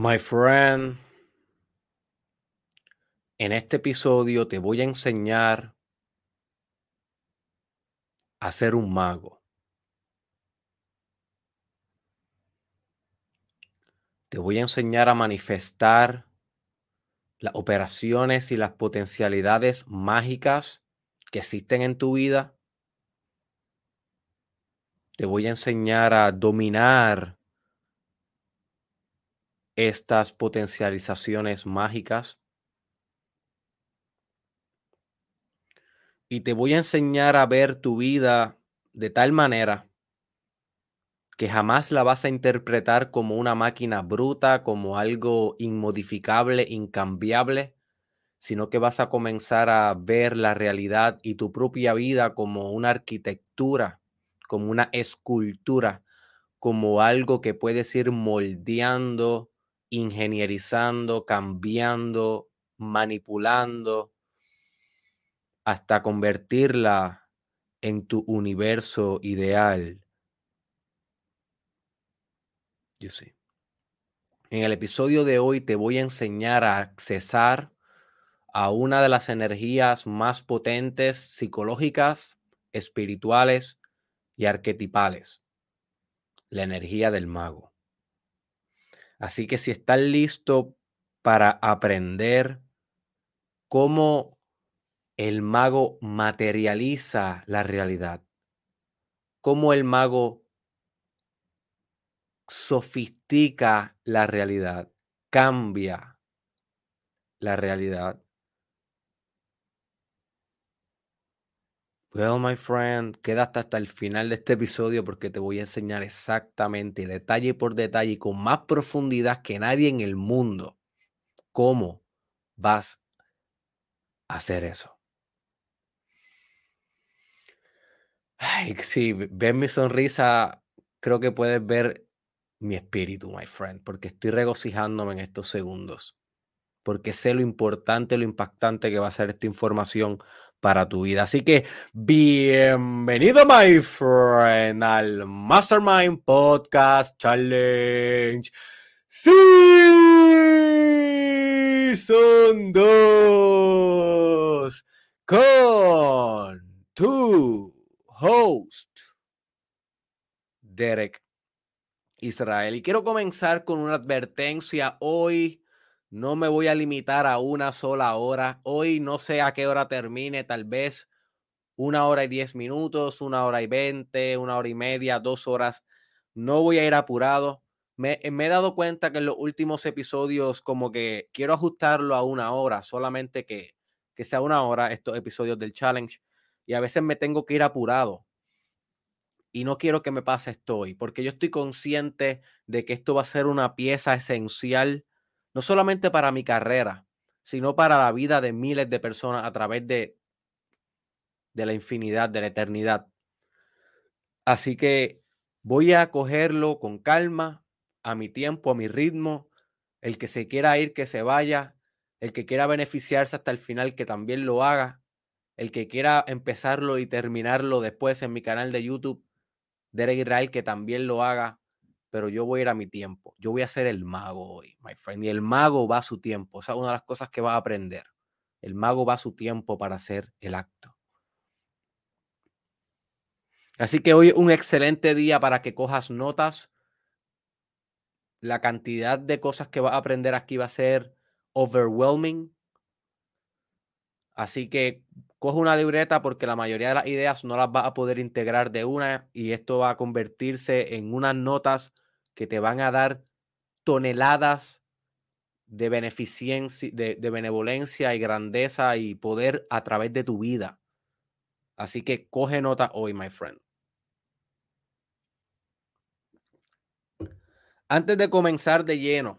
My friend, en este episodio te voy a enseñar a ser un mago. Te voy a enseñar a manifestar las operaciones y las potencialidades mágicas que existen en tu vida. Te voy a enseñar a dominar estas potencializaciones mágicas. Y te voy a enseñar a ver tu vida de tal manera que jamás la vas a interpretar como una máquina bruta, como algo inmodificable, incambiable, sino que vas a comenzar a ver la realidad y tu propia vida como una arquitectura, como una escultura, como algo que puedes ir moldeando, ingenierizando, cambiando, manipulando, hasta convertirla en tu universo ideal. Yo sé. En el episodio de hoy te voy a enseñar a accesar a una de las energías más potentes psicológicas, espirituales y arquetipales, la energía del mago. Así que si estás listo para aprender cómo el mago materializa la realidad, cómo el mago sofistica la realidad, cambia la realidad, Well, my friend, quédate hasta el final de este episodio porque te voy a enseñar exactamente, detalle por detalle con más profundidad que nadie en el mundo, cómo vas a hacer eso. Ay, si ves mi sonrisa, creo que puedes ver mi espíritu, my friend, porque estoy regocijándome en estos segundos, porque sé lo importante, lo impactante que va a ser esta información para tu vida. Así que bienvenido, my friend, al Mastermind Podcast Challenge. Sí, son dos con tu host, Derek Israel. Y quiero comenzar con una advertencia hoy no me voy a limitar a una sola hora. Hoy no sé a qué hora termine, tal vez una hora y diez minutos, una hora y veinte, una hora y media, dos horas. No voy a ir apurado. Me, me, he dado cuenta que en los últimos episodios como que quiero ajustarlo a una hora, solamente que, que sea una hora estos episodios del challenge. Y a veces me tengo que ir apurado. Y no quiero que me pase esto hoy, porque yo estoy consciente de que esto va a ser una pieza esencial no solamente para mi carrera, sino para la vida de miles de personas a través de, de la infinidad, de la eternidad. Así que voy a cogerlo con calma, a mi tiempo, a mi ritmo. El que se quiera ir, que se vaya. El que quiera beneficiarse hasta el final, que también lo haga. El que quiera empezarlo y terminarlo después en mi canal de YouTube, Derek Israel, que también lo haga pero yo voy a ir a mi tiempo. Yo voy a ser el mago hoy, my friend. Y el mago va a su tiempo. Esa es una de las cosas que va a aprender. El mago va a su tiempo para hacer el acto. Así que hoy un excelente día para que cojas notas. La cantidad de cosas que vas a aprender aquí va a ser overwhelming. Así que coge una libreta porque la mayoría de las ideas no las vas a poder integrar de una y esto va a convertirse en unas notas que te van a dar toneladas de beneficencia, de, de benevolencia y grandeza y poder a través de tu vida. Así que coge nota hoy, my friend. Antes de comenzar de lleno,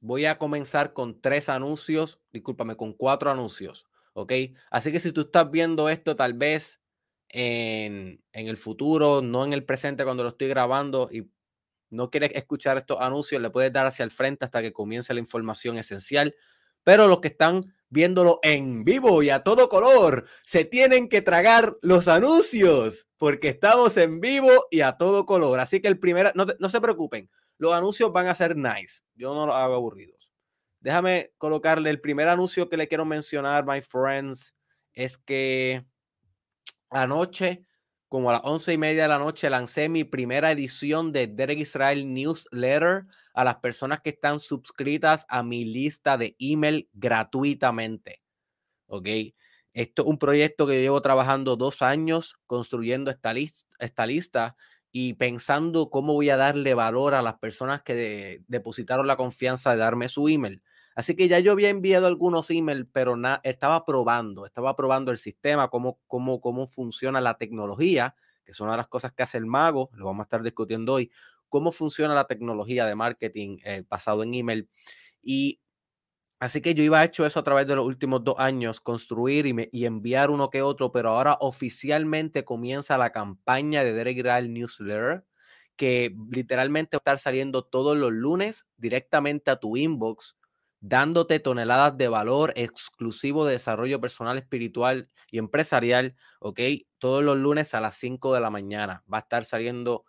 voy a comenzar con tres anuncios, discúlpame, con cuatro anuncios. ¿Ok? Así que si tú estás viendo esto tal vez en, el futuro, no en el presente cuando lo estoy grabando y no quieres escuchar estos anuncios, le puedes dar hacia el frente hasta que comience la información esencial. Pero los que están viéndolo en vivo y a todo color, se tienen que tragar los anuncios porque estamos en vivo y a todo color. Así que el primer, no, no se preocupen, Los anuncios van a ser nice. Yo no los hago aburridos. Déjame colocarle el primer anuncio que le quiero mencionar, my friends, es que anoche, como a las once y media de la noche, lancé mi primera edición de Derek Israel Newsletter a las personas que están suscritas a mi lista de email gratuitamente. ¿Ok? Esto es un proyecto que llevo trabajando dos años construyendo esta, esta lista y pensando cómo voy a darle valor a las personas que depositaron la confianza de darme su email. Así que ya yo había enviado algunos emails, pero estaba probando, estaba probando el sistema, cómo, cómo, cómo funciona la tecnología, que son las cosas que hace el mago, lo vamos a estar discutiendo hoy, cómo funciona la tecnología de marketing eh, basado en email. Y Así que yo iba hecho eso a través de los últimos dos años, construir y, enviar uno que otro, pero ahora oficialmente comienza la campaña de Derek Graal Newsletter, que literalmente va a estar saliendo todos los lunes directamente a tu inbox, dándote toneladas de valor exclusivo de desarrollo personal, espiritual y empresarial, ¿ok? Todos los lunes a las 5 de la mañana va a estar saliendo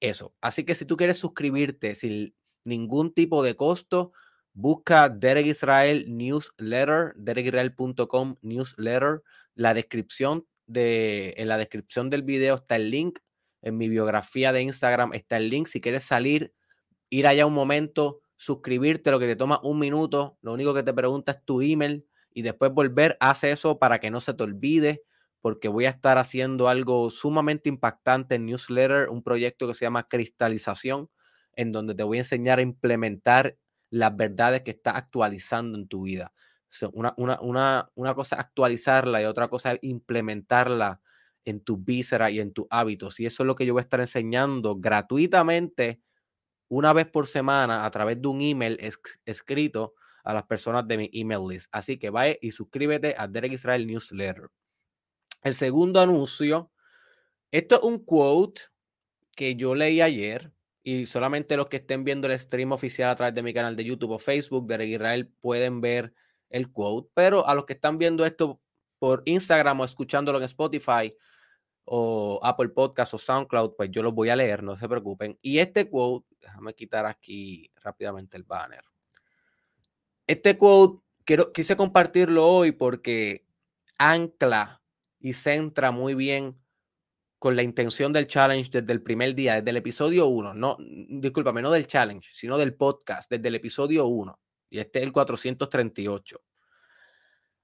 eso. Así que si tú quieres suscribirte sin ningún tipo de costo, Busca Derek Israel Newsletter, derekisrael.com Newsletter. La descripción de, en la descripción del video está el link. En mi biografía de Instagram está el link. Si quieres salir, ir allá un momento, suscribirte, lo que te toma un minuto. Lo único que te pregunta es tu email y después volver, haz eso para que no se te olvide, porque voy a estar haciendo algo sumamente impactante en Newsletter, un proyecto que se llama Cristalización, en donde te voy a enseñar a implementar las verdades que estás actualizando en tu vida. una, una, una, cosa es actualizarla y otra cosa es implementarla en tu víscera y en tus hábitos. Y eso es lo que yo voy a estar enseñando gratuitamente una vez por semana a través de un email escrito a las personas de mi email list. Así que vaya y suscríbete a Derek Israel Newsletter. El segundo anuncio, esto es un quote que yo leí ayer y solamente los que estén viendo el stream oficial a través de mi canal de YouTube o Facebook de Israel pueden ver el quote, pero a los que están viendo esto por Instagram o escuchándolo en Spotify o Apple Podcast o SoundCloud, pues yo los voy a leer, no se preocupen. Y este quote, déjame quitar aquí rápidamente el banner. Este quote quiero, quise compartirlo hoy porque ancla y centra muy bien con la intención del challenge desde el primer día, desde el episodio 1, no, discúlpame, no del challenge, sino del podcast, desde el episodio 1. Y este es el 438.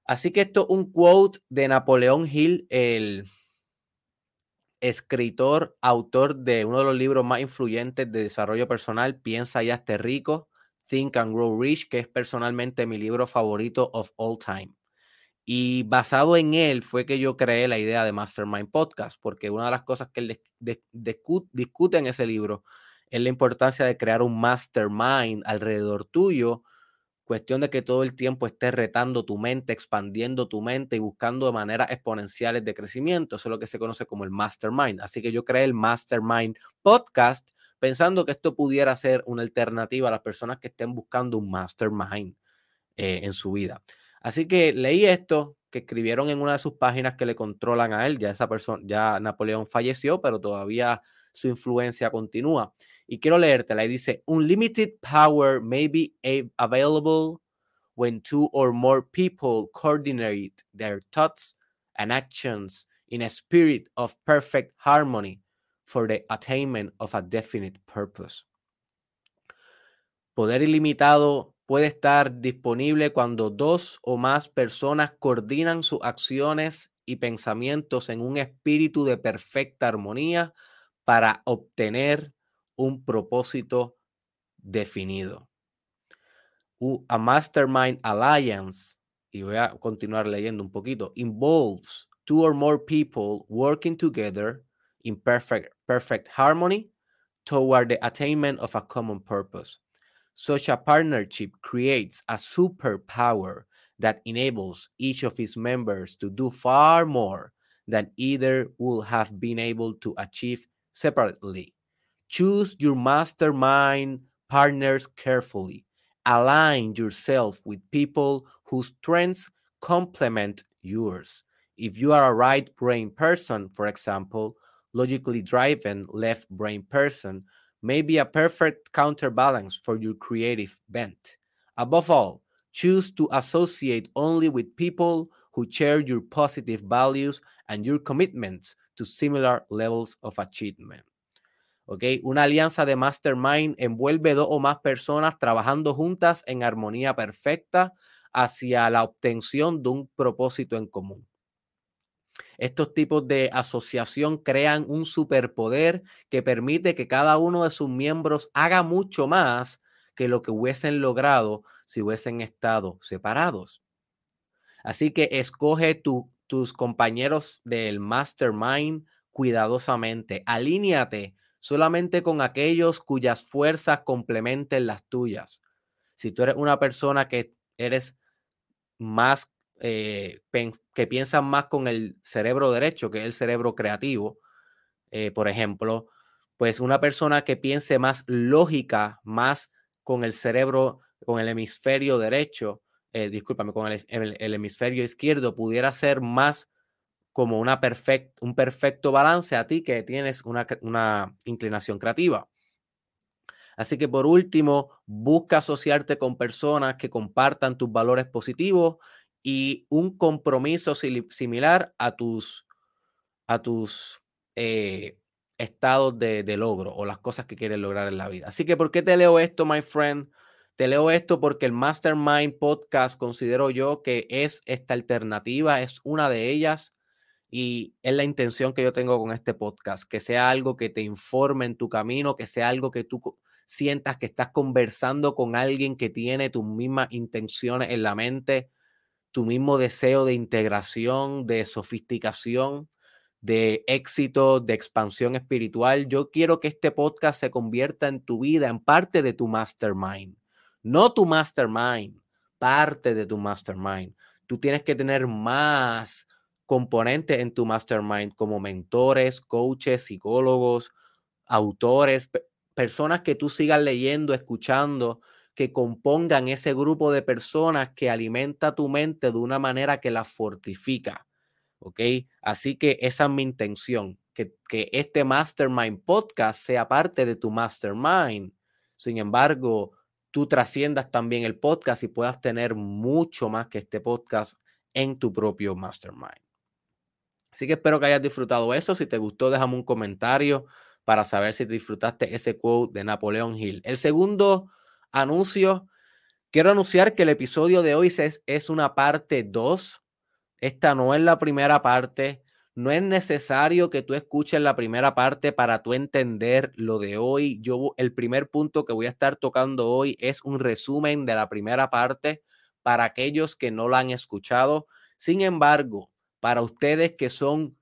Así que esto es un quote de Napoleón Hill, el escritor, autor de uno de los libros más influyentes de desarrollo personal, Piensa y hazte rico, Think and Grow Rich, que es personalmente mi libro favorito of all time. Y basado en él fue que yo creé la idea de Mastermind Podcast, porque una de las cosas que él discute en ese libro es la importancia de crear un mastermind alrededor tuyo, cuestión de que todo el tiempo estés retando tu mente, expandiendo tu mente y buscando maneras exponenciales de crecimiento. Eso es lo que se conoce como el mastermind. Así que yo creé el Mastermind Podcast pensando que esto pudiera ser una alternativa a las personas que estén buscando un mastermind eh, en su vida. Así que leí esto que escribieron en una de sus páginas que le controlan a él. Ya esa persona, ya Napoleón falleció, pero todavía su influencia continúa. Y quiero leértela. Y dice: Unlimited power may be available when two or more people coordinate their thoughts and actions in a spirit of perfect harmony for the attainment of a definite purpose. Poder ilimitado puede estar disponible cuando dos o más personas coordinan sus acciones y pensamientos en un espíritu de perfecta armonía para obtener un propósito definido. A Mastermind Alliance, y voy a continuar leyendo un poquito, involves two or more people working together in perfect, perfect harmony toward the attainment of a common purpose. Such a partnership creates a superpower that enables each of its members to do far more than either would have been able to achieve separately. Choose your mastermind partners carefully. Align yourself with people whose strengths complement yours. If you are a right brain person, for example, logically driven left brain person may be a perfect counterbalance for your creative bent. Above all, choose to associate only with people who share your positive values and your commitments to similar levels of achievement. Okay, Una alianza de mastermind envuelve dos o más personas trabajando juntas en armonía perfecta hacia la obtención de un propósito en común. Estos tipos de asociación crean un superpoder que permite que cada uno de sus miembros haga mucho más que lo que hubiesen logrado si hubiesen estado separados. Así que escoge tus compañeros del mastermind cuidadosamente. Alíñate solamente con aquellos cuyas fuerzas complementen las tuyas. Si tú eres una persona que eres más, eh, que piensa más con el cerebro derecho, que es el cerebro creativo, eh, por ejemplo, pues una persona que piense más lógica, más con el cerebro, con el hemisferio derecho, eh, discúlpame, con el, hemisferio izquierdo, pudiera ser más como una un perfecto balance a ti que tienes una, una inclinación creativa. Así que por último, busca asociarte con personas que compartan tus valores positivos y un compromiso similar a tus, a tus eh, estados de, de, logro o las cosas que quieres lograr en la vida. Así que, ¿por qué te leo esto, my friend? Te leo esto porque el Mastermind Podcast considero yo que es esta alternativa, es una de ellas y es la intención que yo tengo con este podcast, que sea algo que te informe en tu camino, que sea algo que tú sientas que estás conversando con alguien que tiene tus mismas intenciones en la mente, tu mismo deseo de integración, de sofisticación, de éxito, de expansión espiritual. Yo quiero que este podcast se convierta en tu vida, en parte de tu mastermind. No tu mastermind, parte de tu mastermind. Tú tienes que tener más componentes en tu mastermind como mentores, coaches, psicólogos, autores, personas que tú sigas leyendo, escuchando, que compongan ese grupo de personas que alimenta tu mente de una manera que la fortifica. ¿Ok? Así que esa es mi intención, que, que este Mastermind Podcast sea parte de tu Mastermind. Sin embargo, tú trasciendas también el podcast y puedas tener mucho más que este podcast en tu propio Mastermind. Así que espero que hayas disfrutado eso. Si te gustó, déjame un comentario para saber si disfrutaste ese quote de Napoleón Hill. El segundo anuncio, quiero anunciar que el episodio de hoy es, es una parte 2. Esta no es la primera parte. No es necesario que tú escuches la primera parte para tú entender lo de hoy. Yo el primer punto que voy a estar tocando hoy es un resumen de la primera parte para aquellos que no la han escuchado. Sin embargo, para ustedes que son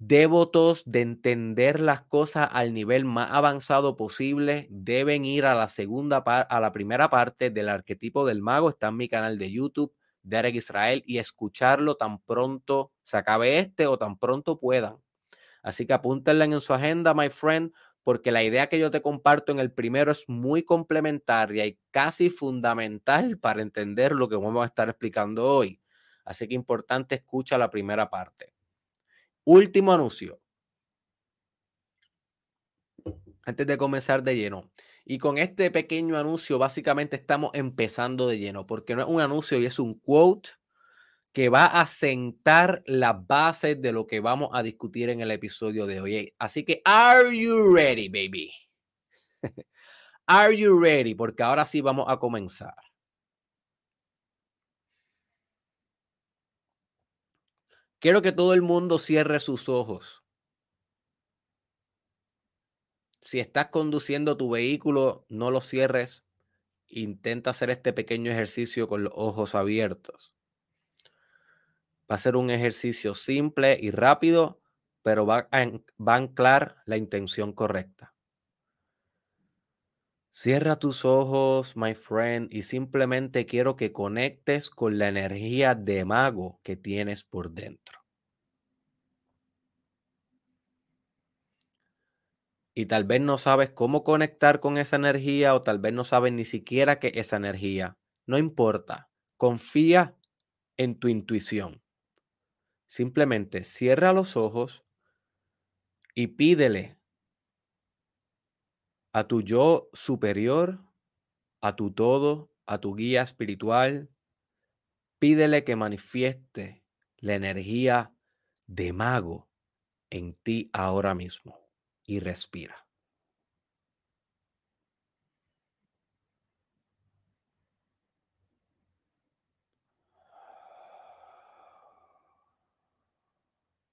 devotos de entender las cosas al nivel más avanzado posible, deben ir a la segunda a la primera parte del arquetipo del mago. Está en mi canal de YouTube, Derek Israel, y escucharlo tan pronto se acabe este o tan pronto puedan. Así que apúntenla en su agenda, my friend, porque la idea que yo te comparto en el primero es muy complementaria y casi fundamental para entender lo que vamos a estar explicando hoy. Así que importante, escucha la primera parte. Último anuncio. Antes de comenzar de lleno. Y con este pequeño anuncio, básicamente estamos empezando de lleno, porque no es un anuncio y es un quote que va a sentar las bases de lo que vamos a discutir en el episodio de hoy. Así que, ¿are you ready, baby? ¿Are you ready? Porque ahora sí vamos a comenzar. Quiero que todo el mundo cierre sus ojos. Si estás conduciendo tu vehículo, no lo cierres. Intenta hacer este pequeño ejercicio con los ojos abiertos. Va a ser un ejercicio simple y rápido, pero va a, anclar la intención correcta. Cierra tus ojos, my friend, y simplemente quiero que conectes con la energía de mago que tienes por dentro. Y tal vez no sabes cómo conectar con esa energía o tal vez no sabes ni siquiera que esa energía. No importa, confía en tu intuición. Simplemente cierra los ojos y pídele a tu yo superior, a tu todo, a tu guía espiritual. Pídele que manifieste la energía de mago en ti ahora mismo y respira.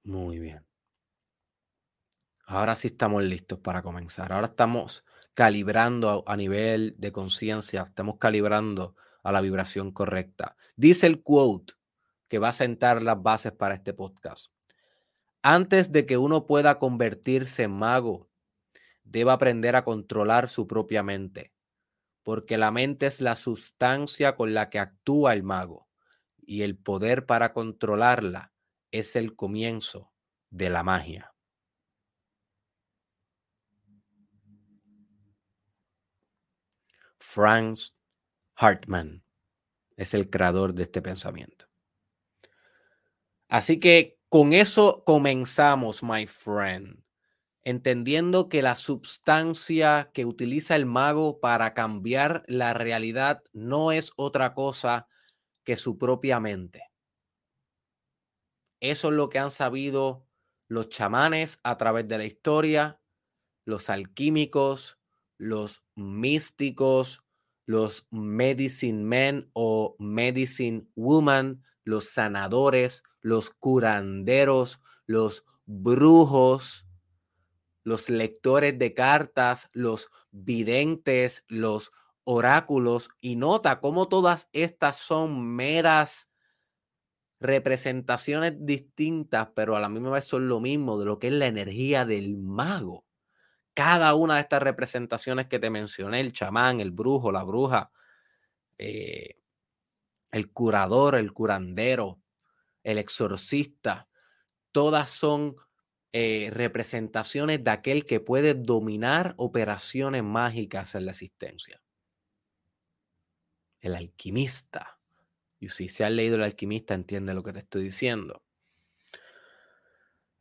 Muy bien. Ahora sí estamos listos para comenzar. Ahora estamos calibrando a, nivel de conciencia, estamos calibrando a la vibración correcta. Dice el quote que va a sentar las bases para este podcast. Antes de que uno pueda convertirse en mago, debe aprender a controlar su propia mente, porque la mente es la sustancia con la que actúa el mago y el poder para controlarla es el comienzo de la magia. Franz Hartmann es el creador de este pensamiento. Así que con eso comenzamos, my friend, entendiendo que la sustancia que utiliza el mago para cambiar la realidad no es otra cosa que su propia mente. Eso es lo que han sabido los chamanes a través de la historia, los alquímicos, los místicos, los medicine men o medicine woman, los sanadores, los curanderos, los brujos, los lectores de cartas, los videntes, los oráculos, y nota cómo todas estas son meras representaciones distintas, pero a la misma vez son lo mismo de lo que es la energía del mago. Cada una de estas representaciones que te mencioné, el chamán, el brujo, la bruja, eh, el curador, el curandero, el exorcista, todas son eh, representaciones de aquel que puede dominar operaciones mágicas en la existencia. El alquimista y si se ha leído El alquimista, entiende lo que te estoy diciendo.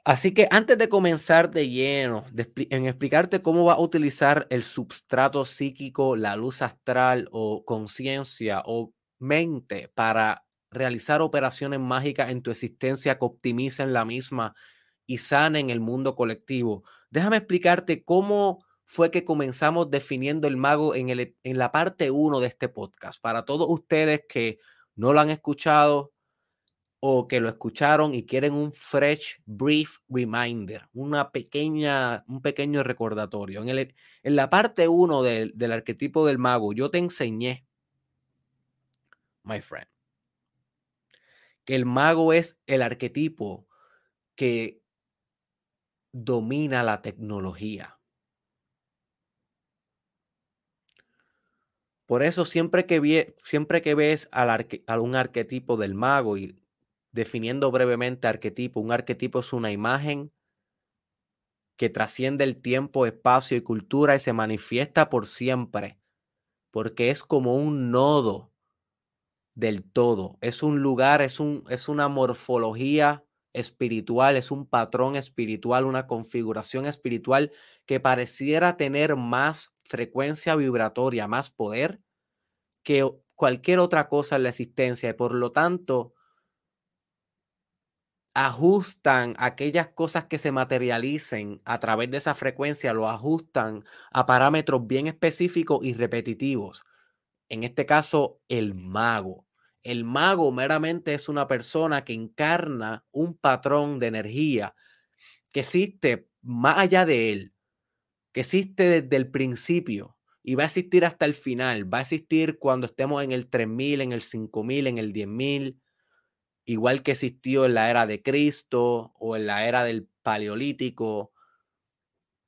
Así que antes de comenzar de lleno en explicarte cómo va a utilizar el substrato psíquico, la luz astral o conciencia o mente para realizar operaciones mágicas en tu existencia que optimicen la misma y sanen el mundo colectivo, déjame explicarte cómo fue que comenzamos definiendo el mago en, el, en la parte 1 de este podcast. Para todos ustedes que no lo han escuchado o que lo escucharon y quieren un fresh, brief reminder, una pequeña, un pequeño recordatorio. En, el, en la parte 1 del, del arquetipo del mago, yo te enseñé, my friend, que el mago es el arquetipo que domina la tecnología. Por eso siempre que, siempre que ves al a un arquetipo del mago y definiendo brevemente arquetipo, un arquetipo es una imagen que trasciende el tiempo, espacio y cultura y se manifiesta por siempre, porque es como un nodo del todo, es un lugar, es, un, es una morfología espiritual, es un patrón espiritual, una configuración espiritual que pareciera tener más frecuencia vibratoria, más poder que cualquier otra cosa en la existencia y por lo tanto ajustan aquellas cosas que se materialicen a través de esa frecuencia, lo ajustan a parámetros bien específicos y repetitivos. En este caso, el mago. El mago meramente es una persona que encarna un patrón de energía que existe más allá de él, que existe desde el principio y va a existir hasta el final. Va a existir cuando estemos en el 3000, en el 5000, en el 10000, igual que existió en la era de Cristo o en la era del Paleolítico,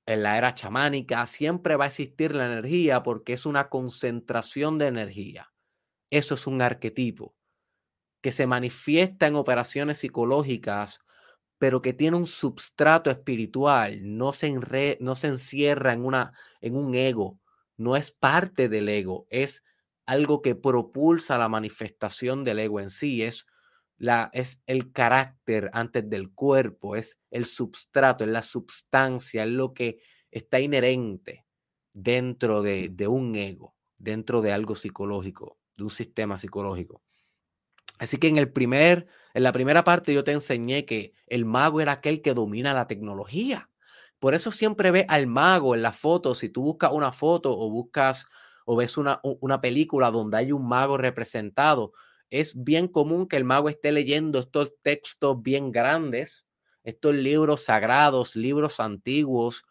en la era chamánica. Siempre va a existir la energía porque es una concentración de energía. Eso es un arquetipo que se manifiesta en operaciones psicológicas, pero que tiene un substrato espiritual, no se, no se encierra en, una, en un ego, no es parte del ego, es algo que propulsa la manifestación del ego en sí, es, la, es el carácter antes del cuerpo, es el substrato, es la substancia, es lo que está inherente dentro de, de un ego, dentro de algo psicológico, de un sistema psicológico. Así que en el primer, en la primera parte yo te enseñé que el mago era aquel que domina la tecnología. Por eso siempre ve al mago en la foto. Si tú buscas una foto o buscas o ves una, una película donde hay un mago representado, es bien común que el mago esté leyendo estos textos bien grandes, estos libros sagrados, libros antiguos,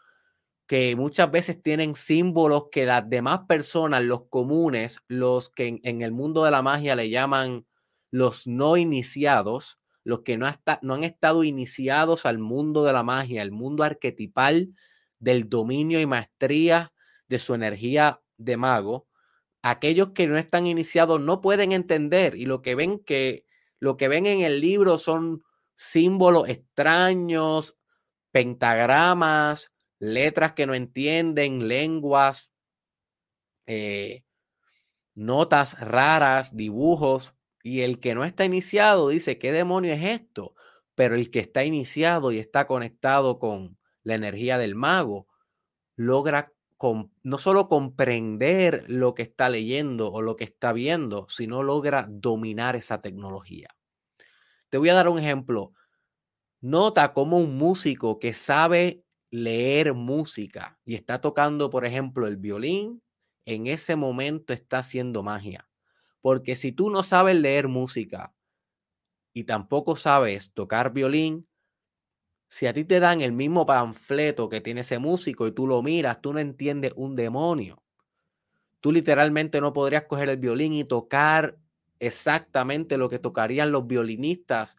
que muchas veces tienen símbolos que las demás personas, los comunes, los que en, el mundo de la magia le llaman los no iniciados, los que no, no han estado iniciados al mundo de la magia, el mundo arquetipal del dominio y maestría de su energía de mago, aquellos que no están iniciados no pueden entender y lo que ven que lo que ven en el libro son símbolos extraños, pentagramas, letras que no entienden, lenguas, eh, notas raras, dibujos. Y el que no está iniciado dice, ¿qué demonio es esto? Pero el que está iniciado y está conectado con la energía del mago, logra no solo comprender lo que está leyendo o lo que está viendo, sino logra dominar esa tecnología. Te voy a dar un ejemplo. Nota cómo un músico que sabe leer música y está tocando, por ejemplo, el violín, en ese momento está haciendo magia. Porque si tú no sabes leer música y tampoco sabes tocar violín, si a ti te dan el mismo panfleto que tiene ese músico y tú lo miras, tú no entiendes un demonio. Tú literalmente no podrías coger el violín y tocar exactamente lo que tocarían los violinistas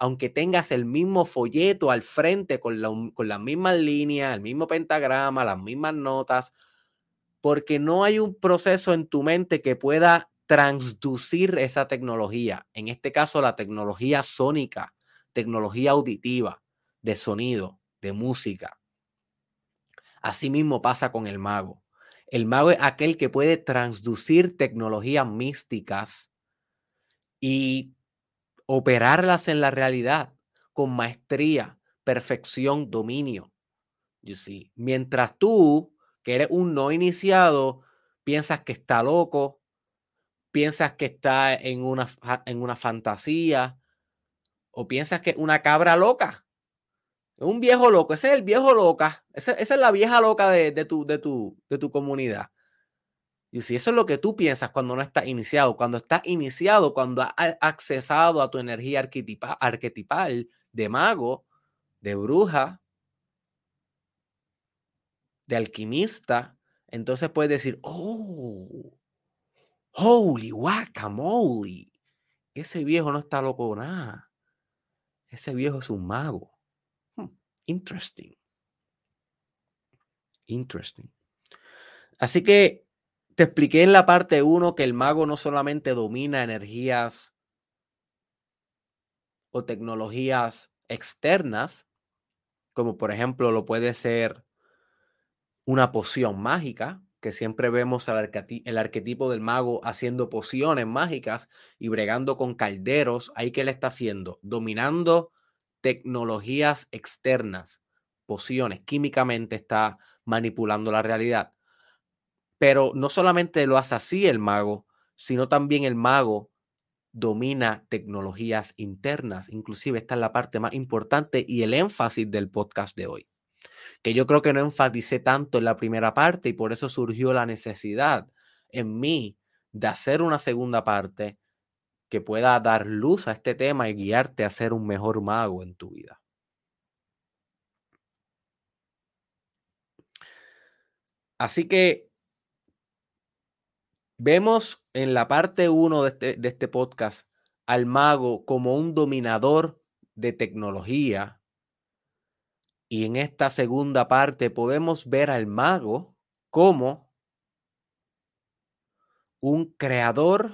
aunque tengas el mismo folleto al frente con, con las mismas líneas, el mismo pentagrama, las mismas notas, porque no hay un proceso en tu mente que pueda transducir esa tecnología, en este caso la tecnología sónica, tecnología auditiva, de sonido, de música. Asimismo pasa con el mago. El mago es aquel que puede transducir tecnologías místicas y operarlas en la realidad con maestría, perfección, dominio. You see. Mientras tú, que eres un no iniciado, piensas que está loco, piensas que está en una, en una fantasía, o piensas que es una cabra loca, un viejo loco, ese es el viejo loca, esa, es la vieja loca de, tu, de, tu, de tu comunidad. Y si eso es lo que tú piensas cuando no estás iniciado, cuando estás iniciado, cuando has accesado a tu energía arquetipal de mago, de bruja, de alquimista, entonces puedes decir, oh, holy guacamole, ese viejo no está loco nada. Ese viejo es un mago. Interesting. Interesting. Así que te expliqué en la parte 1 que el mago no solamente domina energías o tecnologías externas, como por ejemplo lo puede ser una poción mágica, que siempre vemos el arquetipo del mago haciendo pociones mágicas y bregando con calderos. Ahí que él está haciendo, dominando tecnologías externas, pociones, químicamente está manipulando la realidad. Pero no solamente lo hace así el mago, sino también el mago domina tecnologías internas. Inclusive esta es la parte más importante y el énfasis del podcast de hoy. Que yo creo que no enfaticé tanto en la primera parte y por eso surgió la necesidad en mí de hacer una segunda parte que pueda dar luz a este tema y guiarte a ser un mejor mago en tu vida. Así que Vemos en la parte 1 de este, de este podcast al mago como un dominador de tecnología. Y en esta segunda parte podemos ver al mago como un creador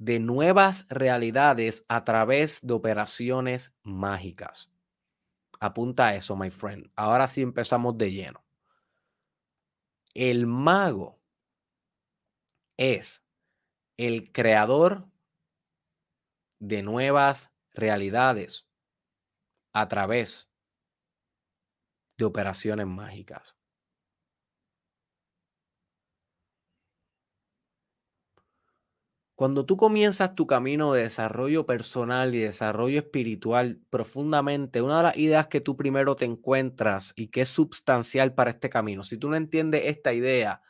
de nuevas realidades a través de operaciones mágicas. Apunta a eso, my friend. Ahora sí empezamos de lleno. El mago es el creador de nuevas realidades a través de operaciones mágicas. Cuando tú comienzas tu camino de desarrollo personal y desarrollo espiritual profundamente, una de las ideas que tú primero te encuentras y que es sustancial para este camino, si tú no entiendes esta idea,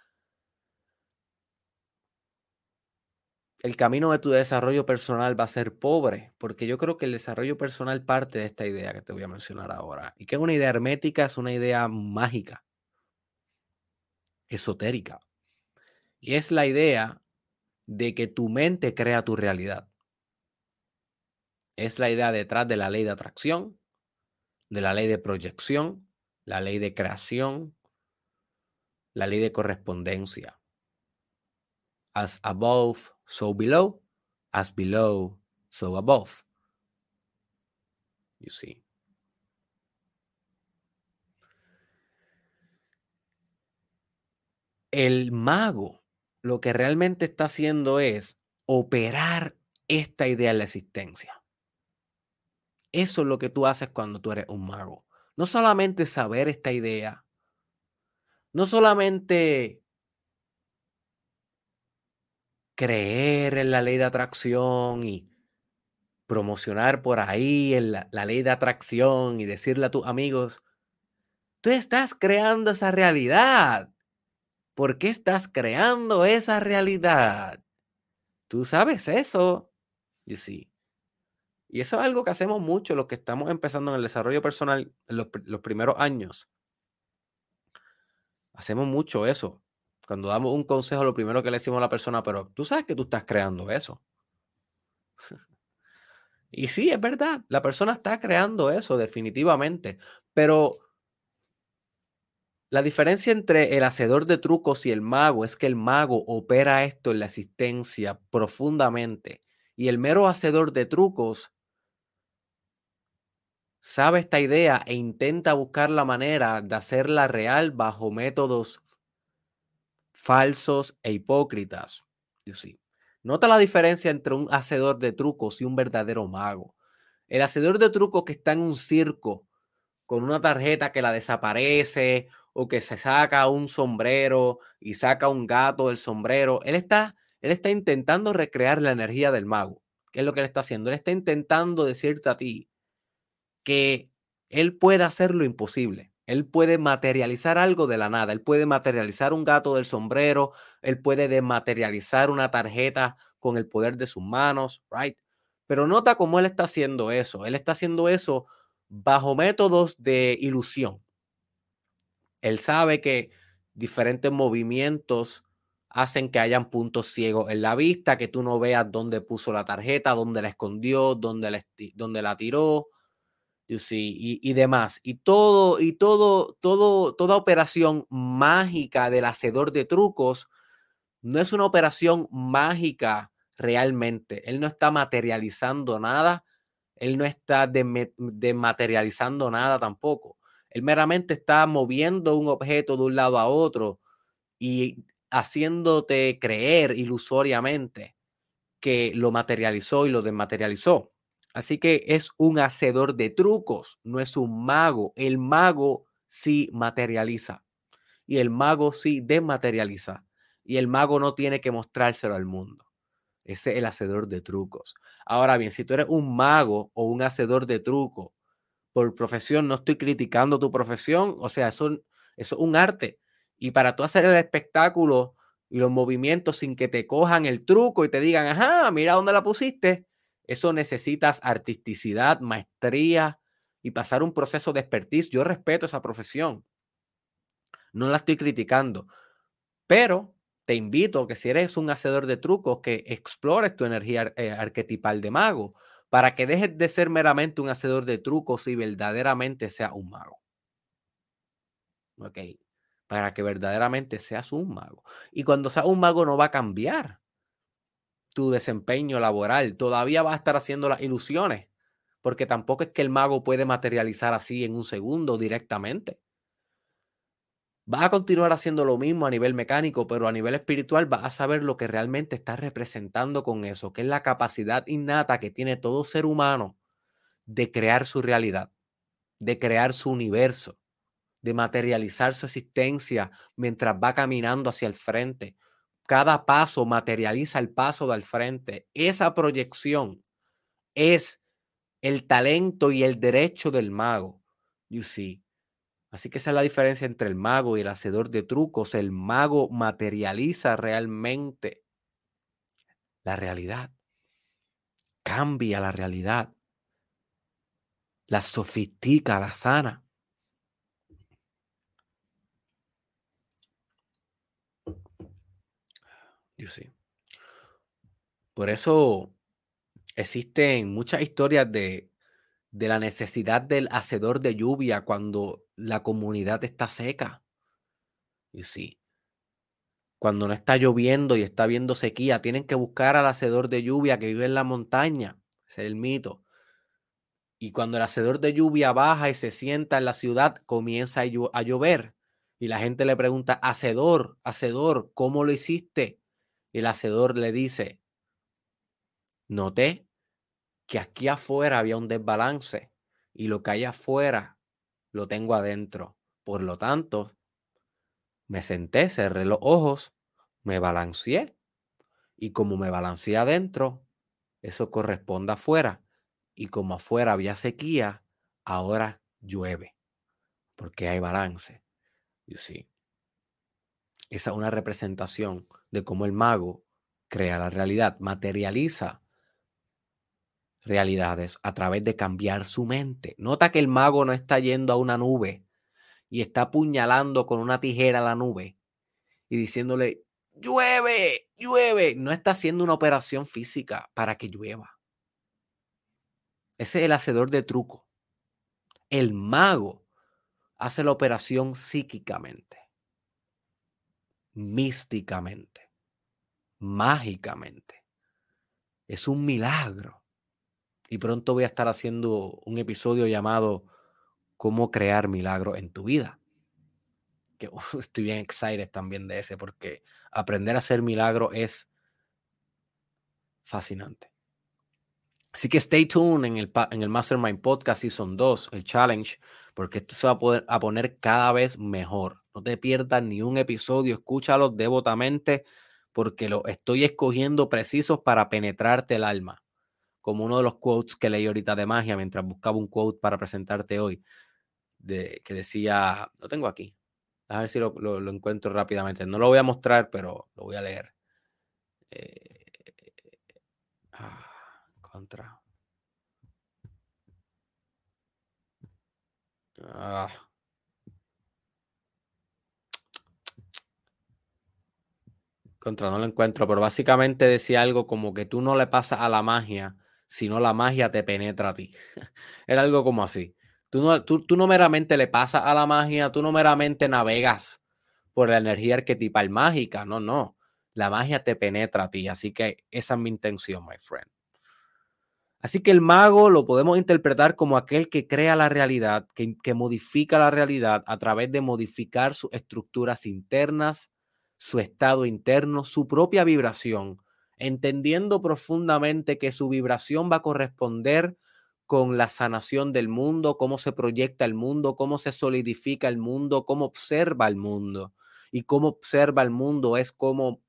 el camino de tu desarrollo personal va a ser pobre, porque yo creo que el desarrollo personal parte de esta idea que te voy a mencionar ahora, y que es una idea hermética, es una idea mágica, esotérica, y es la idea de que tu mente crea tu realidad. Es la idea detrás de la ley de atracción, de la ley de proyección, la ley de creación, la ley de correspondencia. As above, so below. As below, so above. You see. El mago lo que realmente está haciendo es operar esta idea en la existencia. Eso es lo que tú haces cuando tú eres un mago. No solamente saber esta idea, no solamente creer en la ley de atracción y promocionar por ahí la, la ley de atracción y decirle a tus amigos, tú estás creando esa realidad. ¿Por qué estás creando esa realidad? Tú sabes eso. You see. Y eso es algo que hacemos mucho los que estamos empezando en el desarrollo personal en los, los primeros años. Hacemos mucho eso. Cuando damos un consejo, lo primero que le decimos a la persona, pero tú sabes que tú estás creando eso. y sí, es verdad, la persona está creando eso definitivamente, pero la diferencia entre el hacedor de trucos y el mago es que el mago opera esto en la existencia profundamente y el mero hacedor de trucos sabe esta idea e intenta buscar la manera de hacerla real bajo métodos falsos e hipócritas. Nota la diferencia entre un hacedor de trucos y un verdadero mago. El hacedor de trucos que está en un circo con una tarjeta que la desaparece o que se saca un sombrero y saca un gato del sombrero. Él está, él está intentando recrear la energía del mago. ¿Qué es lo que él está haciendo? Él está intentando decirte a ti que él puede hacer lo imposible. Él puede materializar algo de la nada. Él puede materializar un gato del sombrero. Él puede dematerializar una tarjeta con el poder de sus manos, right? Pero nota cómo él está haciendo eso. Él está haciendo eso bajo métodos de ilusión. Él sabe que diferentes movimientos hacen que hayan puntos ciegos en la vista, que tú no veas dónde puso la tarjeta, dónde la escondió, dónde la, tiró, you y, y, demás. Y todo, y todo, todo, toda operación mágica del hacedor de trucos no es una operación mágica realmente. Él no está materializando nada, él no está dematerializando nada tampoco. Él meramente está moviendo un objeto de un lado a otro y haciéndote creer ilusoriamente que lo materializó y lo desmaterializó. Así que es un hacedor de trucos, no es un mago. El mago sí materializa y el mago sí desmaterializa y el mago no tiene que mostrárselo al mundo. Ese es el hacedor de trucos. Ahora bien, si tú eres un mago o un hacedor de trucos por profesión, no estoy criticando tu profesión, o sea, eso, es un arte. Y para tú hacer el espectáculo y los movimientos sin que te cojan el truco y te digan, ajá, mira dónde la pusiste, eso necesitas artisticidad, maestría y pasar un proceso de expertise. Yo respeto esa profesión. No la estoy criticando, pero te invito que si eres un hacedor de trucos, que explores tu energía eh, arquetipal de mago para que dejes de ser meramente un hacedor de trucos y verdaderamente seas un mago. Ok, para que verdaderamente seas un mago. Y cuando seas un mago no va a cambiar tu desempeño laboral, todavía vas a estar haciendo las ilusiones, porque tampoco es que el mago puede materializar así en un segundo directamente. Vas a continuar haciendo lo mismo a nivel mecánico, pero a nivel espiritual vas a saber lo que realmente estás representando con eso, que es la capacidad innata que tiene todo ser humano de crear su realidad, de crear su universo, de materializar su existencia mientras va caminando hacia el frente, cada paso materializa el paso del frente. Esa proyección es el talento y el derecho del mago. You see. Así que esa es la diferencia entre el mago y el hacedor de trucos. El mago materializa realmente la realidad. Cambia la realidad. La sofistica, la sana. Por eso existen muchas historias de, de la necesidad del hacedor de lluvia cuando la comunidad está seca. Y sí. Cuando no está lloviendo y está viendo sequía, tienen que buscar al hacedor de lluvia que vive en la montaña. Ese es el mito. Y cuando el hacedor de lluvia baja y se sienta en la ciudad, comienza a llover. Y la gente le pregunta, hacedor, hacedor, ¿cómo lo hiciste? El hacedor le dice, noté que aquí afuera había un desbalance y lo que hay afuera lo tengo adentro. Por lo tanto, me senté, cerré los ojos, me balanceé y como me balanceé adentro, eso corresponde afuera. Y como afuera había sequía, ahora llueve porque hay balance. You see. Esa es una representación de cómo el mago crea la realidad, materializa realidades a través de cambiar su mente. Nota que el mago no está yendo a una nube y está apuñalando con una tijera la nube y diciéndole, llueve, llueve. No está haciendo una operación física para que llueva. Ese es el hacedor de truco. El mago hace la operación psíquicamente, místicamente, mágicamente. Es un milagro. Y pronto voy a estar haciendo un episodio llamado Cómo crear milagros en tu vida. Que estoy bien excited también de ese porque aprender a hacer milagros es fascinante. Así que stay tuned en el, en el Mastermind Podcast Season 2, el challenge, porque esto se va a, poder, a poner cada vez mejor. No te pierdas ni un episodio, escúchalo devotamente porque lo estoy escogiendo precisos para penetrarte el alma como uno de los quotes que leí ahorita de magia mientras buscaba un quote para presentarte hoy, de, que decía, lo tengo aquí, a ver si lo, encuentro rápidamente. No lo voy a mostrar, pero lo voy a leer. Eh, ah, contra. Ah. Contra, no lo encuentro, pero básicamente decía algo como que tú no le pasas a la magia sino la magia te penetra a ti. Era algo como así. Tú no, tú, no meramente le pasas a la magia, tú no meramente navegas por la energía arquetipal mágica, no, no. La magia te penetra a ti, así que esa es mi intención, my friend. Así que el mago lo podemos interpretar como aquel que crea la realidad, que, que, modifica la realidad a través de modificar sus estructuras internas, su estado interno, su propia vibración, entendiendo profundamente que su vibración va a corresponder con la sanación del mundo, cómo se proyecta el mundo, cómo se solidifica el mundo, cómo observa el mundo. Y cómo observa el mundo es cómo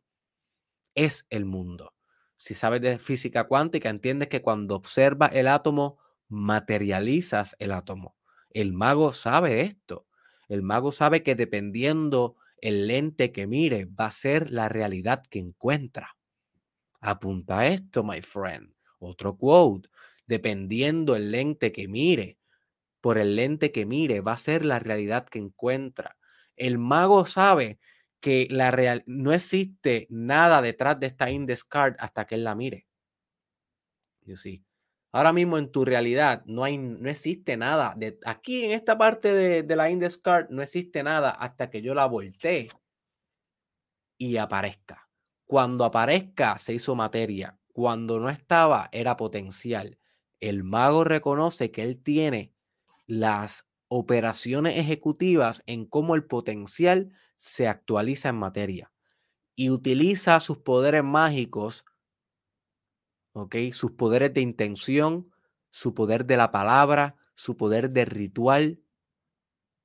es el mundo. Si sabes de física cuántica, entiendes que cuando observa el átomo, materializas el átomo. El mago sabe esto. El mago sabe que dependiendo el lente que mire, va a ser la realidad que encuentra. Apunta esto, my friend. Otro quote. Dependiendo el lente que mire, por el lente que mire, va a ser la realidad que encuentra. El mago sabe que la real, no existe nada detrás de esta index card hasta que él la mire. You see. Ahora mismo en tu realidad no, hay, no existe nada. Aquí en esta parte de, de la index card no existe nada hasta que yo la voltee y aparezca. Cuando aparezca, se hizo materia. Cuando no estaba, era potencial. El mago reconoce que él tiene las operaciones ejecutivas en cómo el potencial se actualiza en materia y utiliza sus poderes mágicos. Sus poderes de intención, su poder de la palabra, su poder de ritual,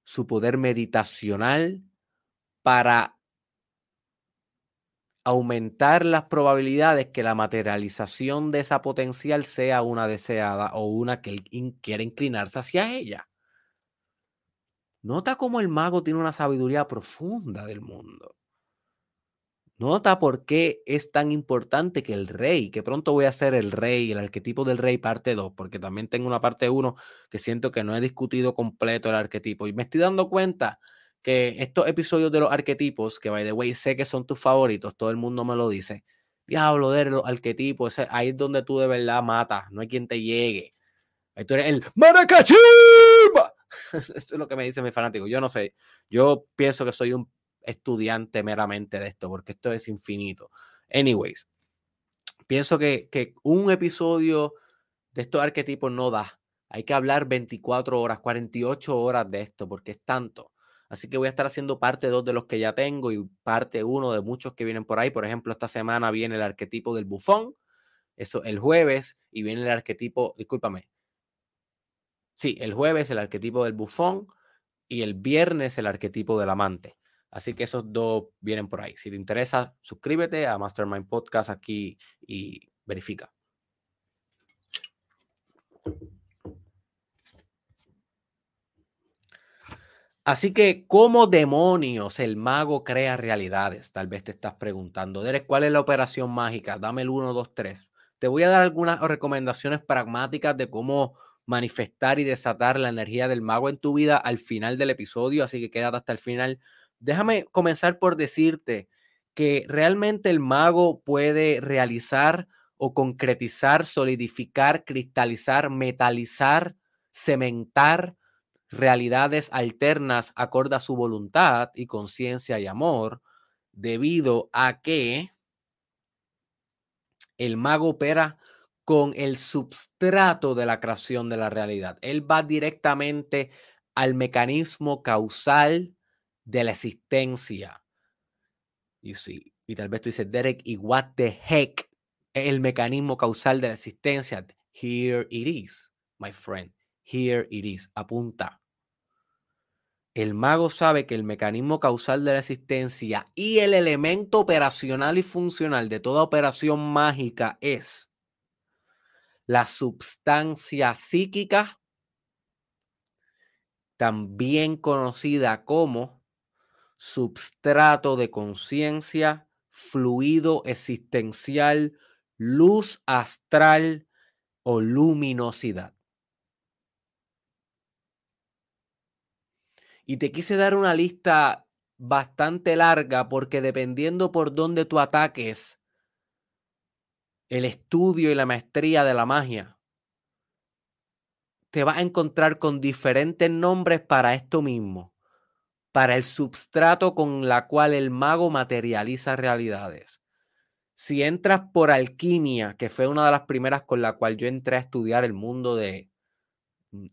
su poder meditacional para aumentar las probabilidades que la materialización de esa potencial sea una deseada o una que él quiere inclinarse hacia ella. Nota cómo el mago tiene una sabiduría profunda del mundo. Nota por qué es tan importante que el rey, que pronto voy a hacer el rey, el arquetipo del rey parte 2, porque también tengo una parte 1 que siento que no he discutido completo el arquetipo. Y me estoy dando cuenta que estos episodios de los arquetipos, que by the way sé que son tus favoritos, todo el mundo me lo dice. Diablo de los arquetipos, ahí es donde tú de verdad matas, no hay quien te llegue. Ahí tú eres el Maracachimba Esto es lo que me dice mi fanático. Yo no sé. Yo pienso que soy un estudiante meramente de esto, porque esto es infinito. Anyways, pienso que, que un episodio de estos arquetipos no da. Hay que hablar 24 horas, 48 horas de esto, porque es tanto. Así que voy a estar haciendo parte dos de los que ya tengo y parte uno de muchos que vienen por ahí. Por ejemplo, esta semana viene el arquetipo del bufón. Eso el jueves y viene el arquetipo, discúlpame, Sí, el jueves el arquetipo del bufón y el viernes el arquetipo del amante. Así que esos dos vienen por ahí. Si te interesa, suscríbete a Mastermind Podcast aquí y verifica. Así que, ¿cómo demonios el mago crea realidades? Tal vez te estás preguntando. Derek, ¿cuál es la operación mágica? Dame el 1, 2, 3. Te voy a dar algunas recomendaciones pragmáticas de cómo manifestar y desatar la energía del mago en tu vida al final del episodio, así que quédate hasta el final. Déjame comenzar por decirte que realmente el mago puede realizar o concretizar, solidificar, cristalizar, metalizar, cementar realidades alternas acorde a su voluntad y conciencia y amor, debido a que el mago opera con el substrato de la creación de la realidad. Él va directamente al mecanismo causal de la existencia. Y sí, y tal vez tú dices, Derek, ¿y what the heck? El mecanismo causal de la existencia. Here it is, my friend. Here it is. Apunta. El mago sabe que el mecanismo causal de la existencia y el elemento operacional y funcional de toda operación mágica es la substancia psíquica, también conocida como substrato de conciencia, fluido existencial, luz astral o luminosidad. Y te quise dar una lista bastante larga porque dependiendo por dónde tú ataques, el estudio y la maestría de la magia, te vas a encontrar con diferentes nombres para esto mismo, para el substrato con la cual el mago materializa realidades. Si entras por alquimia, que fue una de las primeras con la cual yo entré a estudiar el mundo de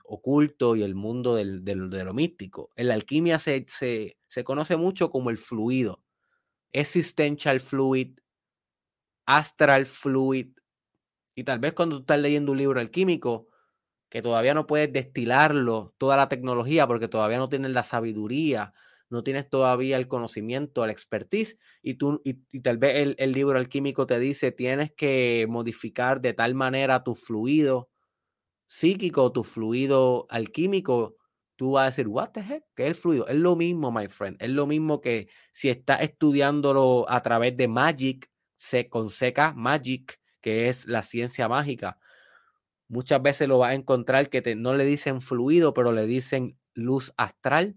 oculto y el mundo del, de lo místico, en la alquimia se, se, se conoce mucho como el fluido, existential fluid, astral fluid. Y tal vez cuando tú estás leyendo un libro alquímico, que todavía no puedes destilarlo, toda la tecnología, porque todavía no tienes la sabiduría, no tienes todavía el conocimiento, la expertise, y, tú, y, tal vez el, el, libro alquímico te dice, tienes que modificar de tal manera tu fluido psíquico, tu fluido alquímico, tú vas a decir, what the heck, ¿qué es el fluido? Es lo mismo, my friend, es lo mismo que si estás estudiándolo a través de Magic, se conseca magic, que es la ciencia mágica. Muchas veces lo vas a encontrar que no le dicen fluido, pero le dicen luz astral.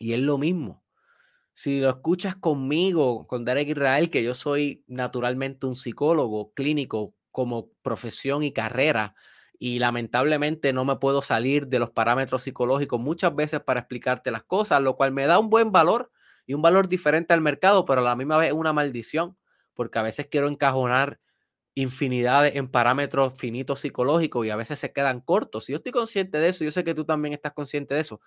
Y es lo mismo. Si lo escuchas conmigo, con Derek Israel, que yo soy naturalmente un psicólogo clínico como profesión y carrera, y lamentablemente no me puedo salir de los parámetros psicológicos muchas veces para explicarte las cosas, lo cual me da un buen valor y un valor diferente al mercado, pero a la misma vez una maldición, porque a veces quiero encajonar infinidades en parámetros finitos psicológicos y a veces se quedan cortos. Y yo estoy consciente de eso, yo sé que tú también estás consciente de eso.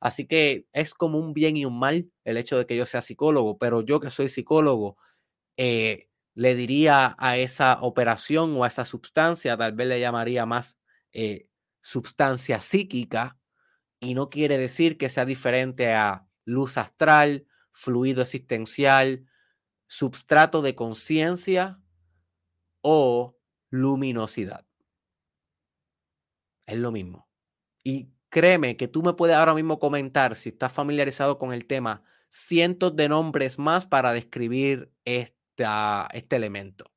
Así que es como un bien y un mal el hecho de que yo sea psicólogo, pero yo que soy psicólogo, eh, le diría a esa operación o a esa sustancia, tal vez le llamaría más eh, sustancia psíquica, y no quiere decir que sea diferente a luz astral, fluido existencial, substrato de conciencia o luminosidad. Es lo mismo. Y créeme que tú me puedes ahora mismo comentar, si estás familiarizado con el tema, cientos de nombres más para describir este elemento.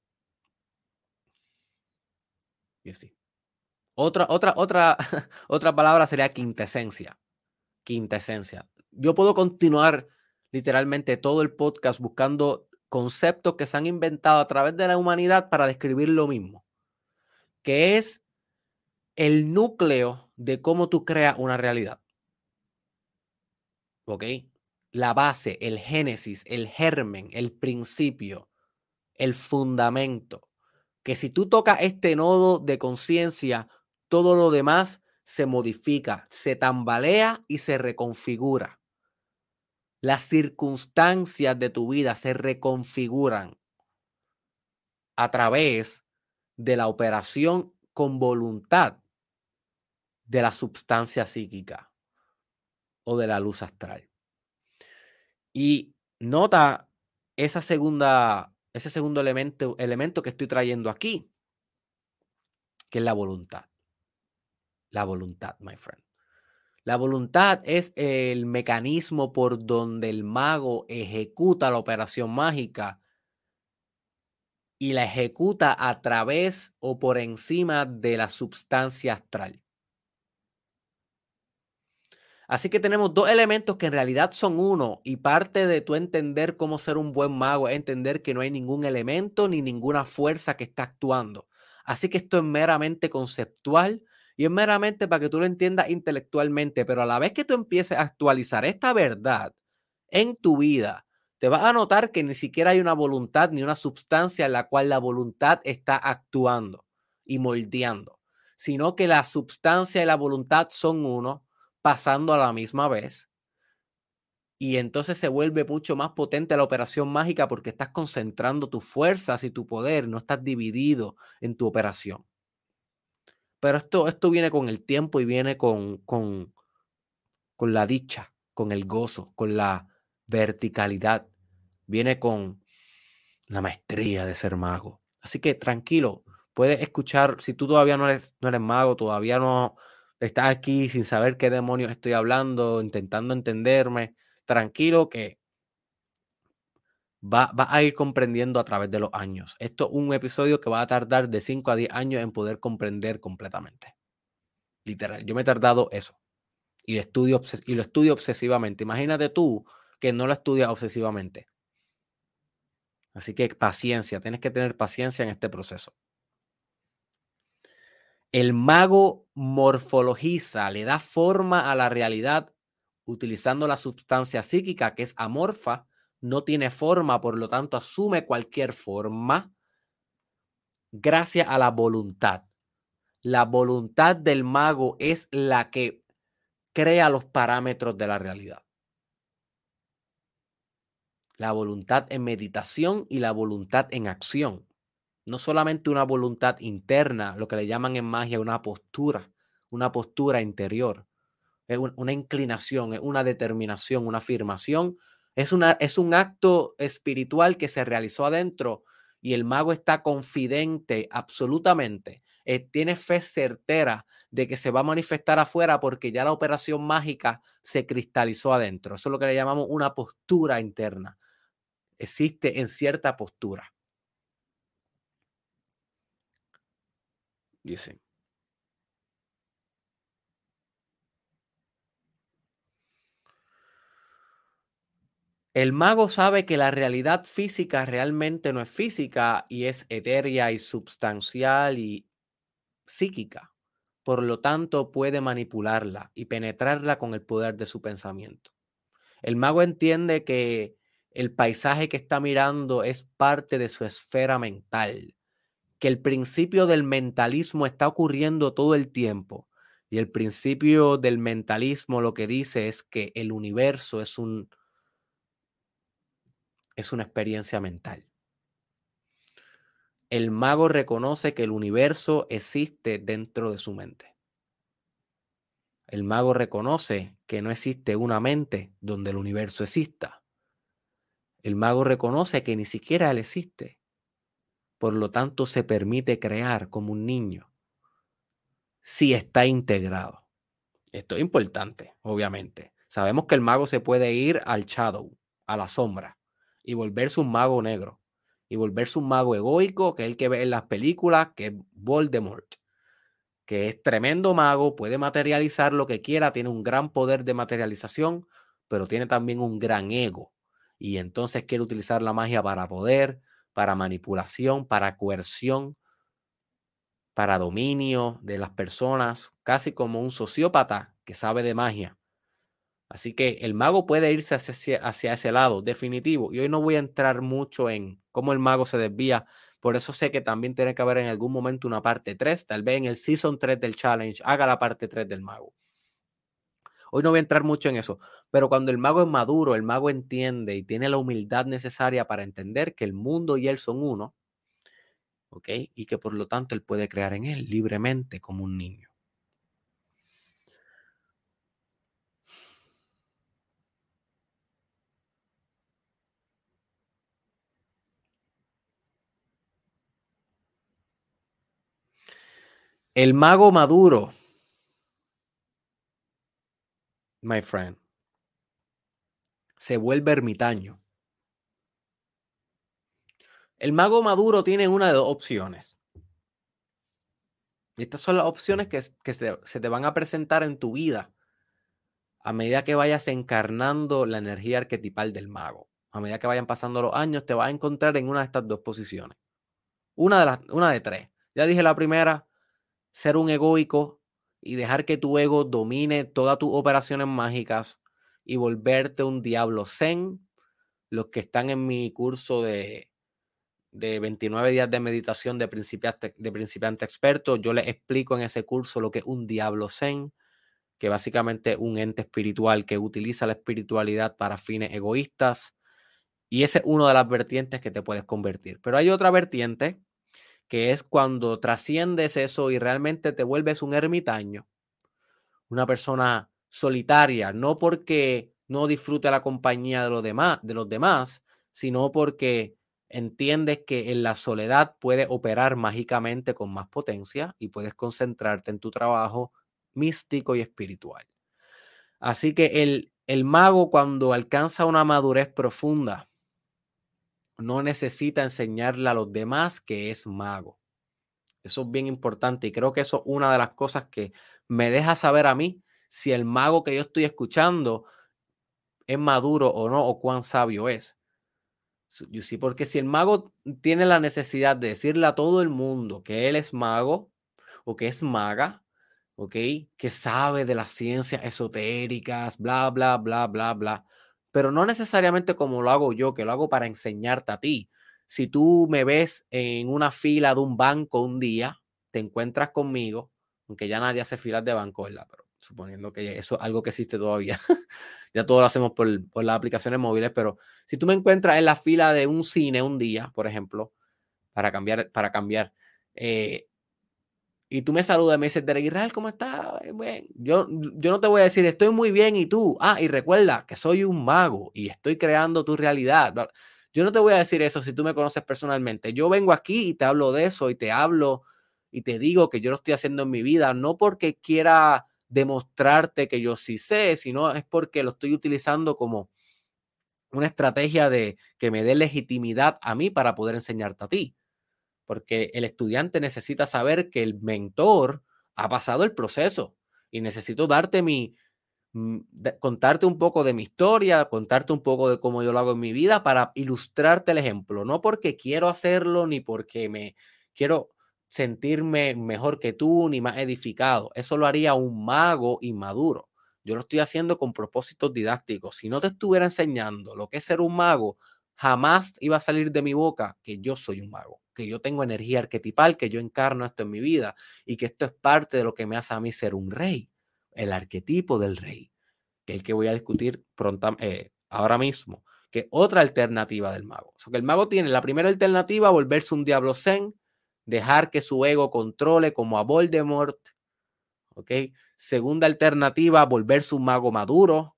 Y así. Otra, otra, otra, otra palabra sería quintesencia. Quintesencia. Yo puedo continuar literalmente todo el podcast buscando conceptos que se han inventado a través de la humanidad para describir lo mismo, que es el núcleo de cómo tú creas una realidad. ¿Ok? La base, el génesis, el germen, el principio, el fundamento. Que si tú tocas este nodo de conciencia, todo lo demás se modifica, se tambalea y se reconfigura. Las circunstancias de tu vida se reconfiguran a través de la operación con voluntad de la sustancia psíquica o de la luz astral. Y nota ese segundo elemento, elemento que estoy trayendo aquí, que es la voluntad. La voluntad, my friend. La voluntad es el mecanismo por donde el mago ejecuta la operación mágica y la ejecuta a través o por encima de la sustancia astral. Así que tenemos dos elementos que en realidad son uno y parte de tu entender cómo ser un buen mago es entender que no hay ningún elemento ni ninguna fuerza que está actuando. Así que esto es meramente conceptual y es meramente para que tú lo entiendas intelectualmente, pero a la vez que tú empieces a actualizar esta verdad en tu vida, te vas a notar que ni siquiera hay una voluntad ni una sustancia en la cual la voluntad está actuando y moldeando, sino que la sustancia y la voluntad son uno pasando a la misma vez. Y entonces se vuelve mucho más potente la operación mágica porque estás concentrando tus fuerzas y tu poder, no estás dividido en tu operación. Pero esto, esto viene con el tiempo y viene con, con, con la dicha, con el gozo, con la verticalidad. Viene con la maestría de ser mago. Así que tranquilo, puedes escuchar, si tú todavía no eres, no eres mago, todavía no, estás aquí sin saber qué demonios estoy hablando, intentando entenderme, tranquilo que va, va, a ir comprendiendo a través de los años. Esto es un episodio que va a tardar de 5 a 10 años en poder comprender completamente. Literal, yo me he tardado eso. Y lo estudio, y lo estudio obsesivamente. Imagínate tú que no lo estudias obsesivamente. Así que paciencia, tienes que tener paciencia en este proceso. El mago morfologiza, le da forma a la realidad utilizando la sustancia psíquica que es amorfa, no tiene forma, por lo tanto asume cualquier forma gracias a la voluntad. La voluntad del mago es la que crea los parámetros de la realidad. La voluntad en meditación y la voluntad en acción no solamente una voluntad interna, lo que le llaman en magia una postura, una postura interior, es una inclinación, es una determinación, una afirmación, es, una, es un acto espiritual que se realizó adentro y el mago está confidente absolutamente, eh, tiene fe certera de que se va a manifestar afuera porque ya la operación mágica se cristalizó adentro. Eso es lo que le llamamos una postura interna. Existe en cierta postura. El mago sabe que la realidad física realmente no es física y es etérea y substancial y psíquica. Por lo tanto, puede manipularla y penetrarla con el poder de su pensamiento. El mago entiende que el paisaje que está mirando es parte de su esfera mental que el principio del mentalismo está ocurriendo todo el tiempo. Y el principio del mentalismo lo que dice es que el universo es un es una experiencia mental. El mago reconoce que el universo existe dentro de su mente. El mago reconoce que no existe una mente donde el universo exista. el mago reconoce que ni siquiera él existe. Por lo tanto, se permite crear como un niño si está integrado. Esto es importante, obviamente. Sabemos que el mago se puede ir al shadow, a la sombra, y volverse un mago negro, y volverse un mago egoico, que es el que ve en las películas, que es Voldemort, que es tremendo mago, puede materializar lo que quiera, tiene un gran poder de materialización, pero tiene también un gran ego. Y entonces quiere utilizar la magia para poder, para manipulación, para coerción, para dominio de las personas, casi como un sociópata que sabe de magia. Así que el mago puede irse hacia, ese lado, definitivo. Y hoy no voy a entrar mucho en cómo el mago se desvía. Por eso sé que también tiene que haber en algún momento una parte 3. Tal vez en el Season 3 del Challenge haga la parte 3 del mago. Hoy no voy a entrar mucho en eso. Pero cuando el mago es maduro, el mago entiende y tiene la humildad necesaria para entender que el mundo y él son uno ¿ok? Y que por lo tanto él puede crear en él libremente como un niño. El mago maduro, my friend, se vuelve ermitaño. El mago maduro tiene una de dos opciones. estas son las opciones que, se, se te van a presentar en tu vida a medida que vayas encarnando la energía arquetipal del mago. A medida que vayan pasando los años, te vas a encontrar en una de estas dos posiciones. Una de, las, una de tres. Ya dije la primera, ser un egoico y dejar que tu ego domine todas tus operaciones mágicas y volverte un diablo zen. Los que están en mi curso de de 29 días de meditación de principiante, de principiante experto. Yo les explico en ese curso lo que es un diablo zen, que básicamente es un ente espiritual que utiliza la espiritualidad para fines egoístas. Y ese es uno de las vertientes que te puedes convertir. Pero hay otra vertiente que es cuando trasciendes eso y realmente te vuelves un ermitaño, una persona solitaria, no porque no disfrute la compañía de los demás, de los demás, sino porque entiendes que en la soledad puedes operar mágicamente con más potencia y puedes concentrarte en tu trabajo místico y espiritual. Así que el, el mago cuando alcanza una madurez profunda, no necesita enseñarle a los demás que es mago. Eso es bien importante y creo que eso es una de las cosas que me deja saber a mí si el mago que yo estoy escuchando es maduro o no, o cuán sabio es. Sí, porque si el mago tiene la necesidad de decirle a todo el mundo que él es mago o que es maga, ¿ok? Que sabe de las ciencias esotéricas, bla, bla, bla, bla, bla. Pero no necesariamente como lo hago yo, que lo hago para enseñarte a ti. Si tú me ves en una fila de un banco un día, te encuentras conmigo, aunque ya nadie hace filas de banco, ¿verdad? Pero suponiendo que eso es algo que existe todavía. ya todo lo hacemos por, las aplicaciones móviles, pero si tú me encuentras en la fila de un cine un día, por ejemplo, para cambiar, para cambiar, eh, y tú me saludas y me dices, Derek Israel, ¿cómo estás? Bueno, yo, yo no te voy a decir, estoy muy bien, y tú, ah, y recuerda que soy un mago y estoy creando tu realidad. Yo no te voy a decir eso si tú me conoces personalmente. Yo vengo aquí y te hablo de eso y te hablo y te digo que yo lo estoy haciendo en mi vida, no porque quiera demostrarte que yo sí sé, sino es porque lo estoy utilizando como una estrategia de que me dé legitimidad a mí para poder enseñarte a ti. Porque el estudiante necesita saber que el mentor ha pasado el proceso y necesito darte mi, mm, contarte un poco de mi historia, contarte un poco de cómo yo lo hago en mi vida para ilustrarte el ejemplo, no porque quiero hacerlo ni porque me quiero sentirme mejor que tú ni más edificado. Eso lo haría un mago inmaduro. Yo lo estoy haciendo con propósitos didácticos. Si no te estuviera enseñando lo que es ser un mago, jamás iba a salir de mi boca que yo soy un mago, que yo tengo energía arquetipal, que yo encarno esto en mi vida y que esto es parte de lo que me hace a mí ser un rey, el arquetipo del rey, que es el que voy a discutir pronto, eh, ahora mismo, que otra alternativa del mago. O que el mago tiene la primera alternativa, volverse un diablo zen, dejar que su ego controle como a Voldemort. ¿Ok? Segunda alternativa, volverse un mago maduro,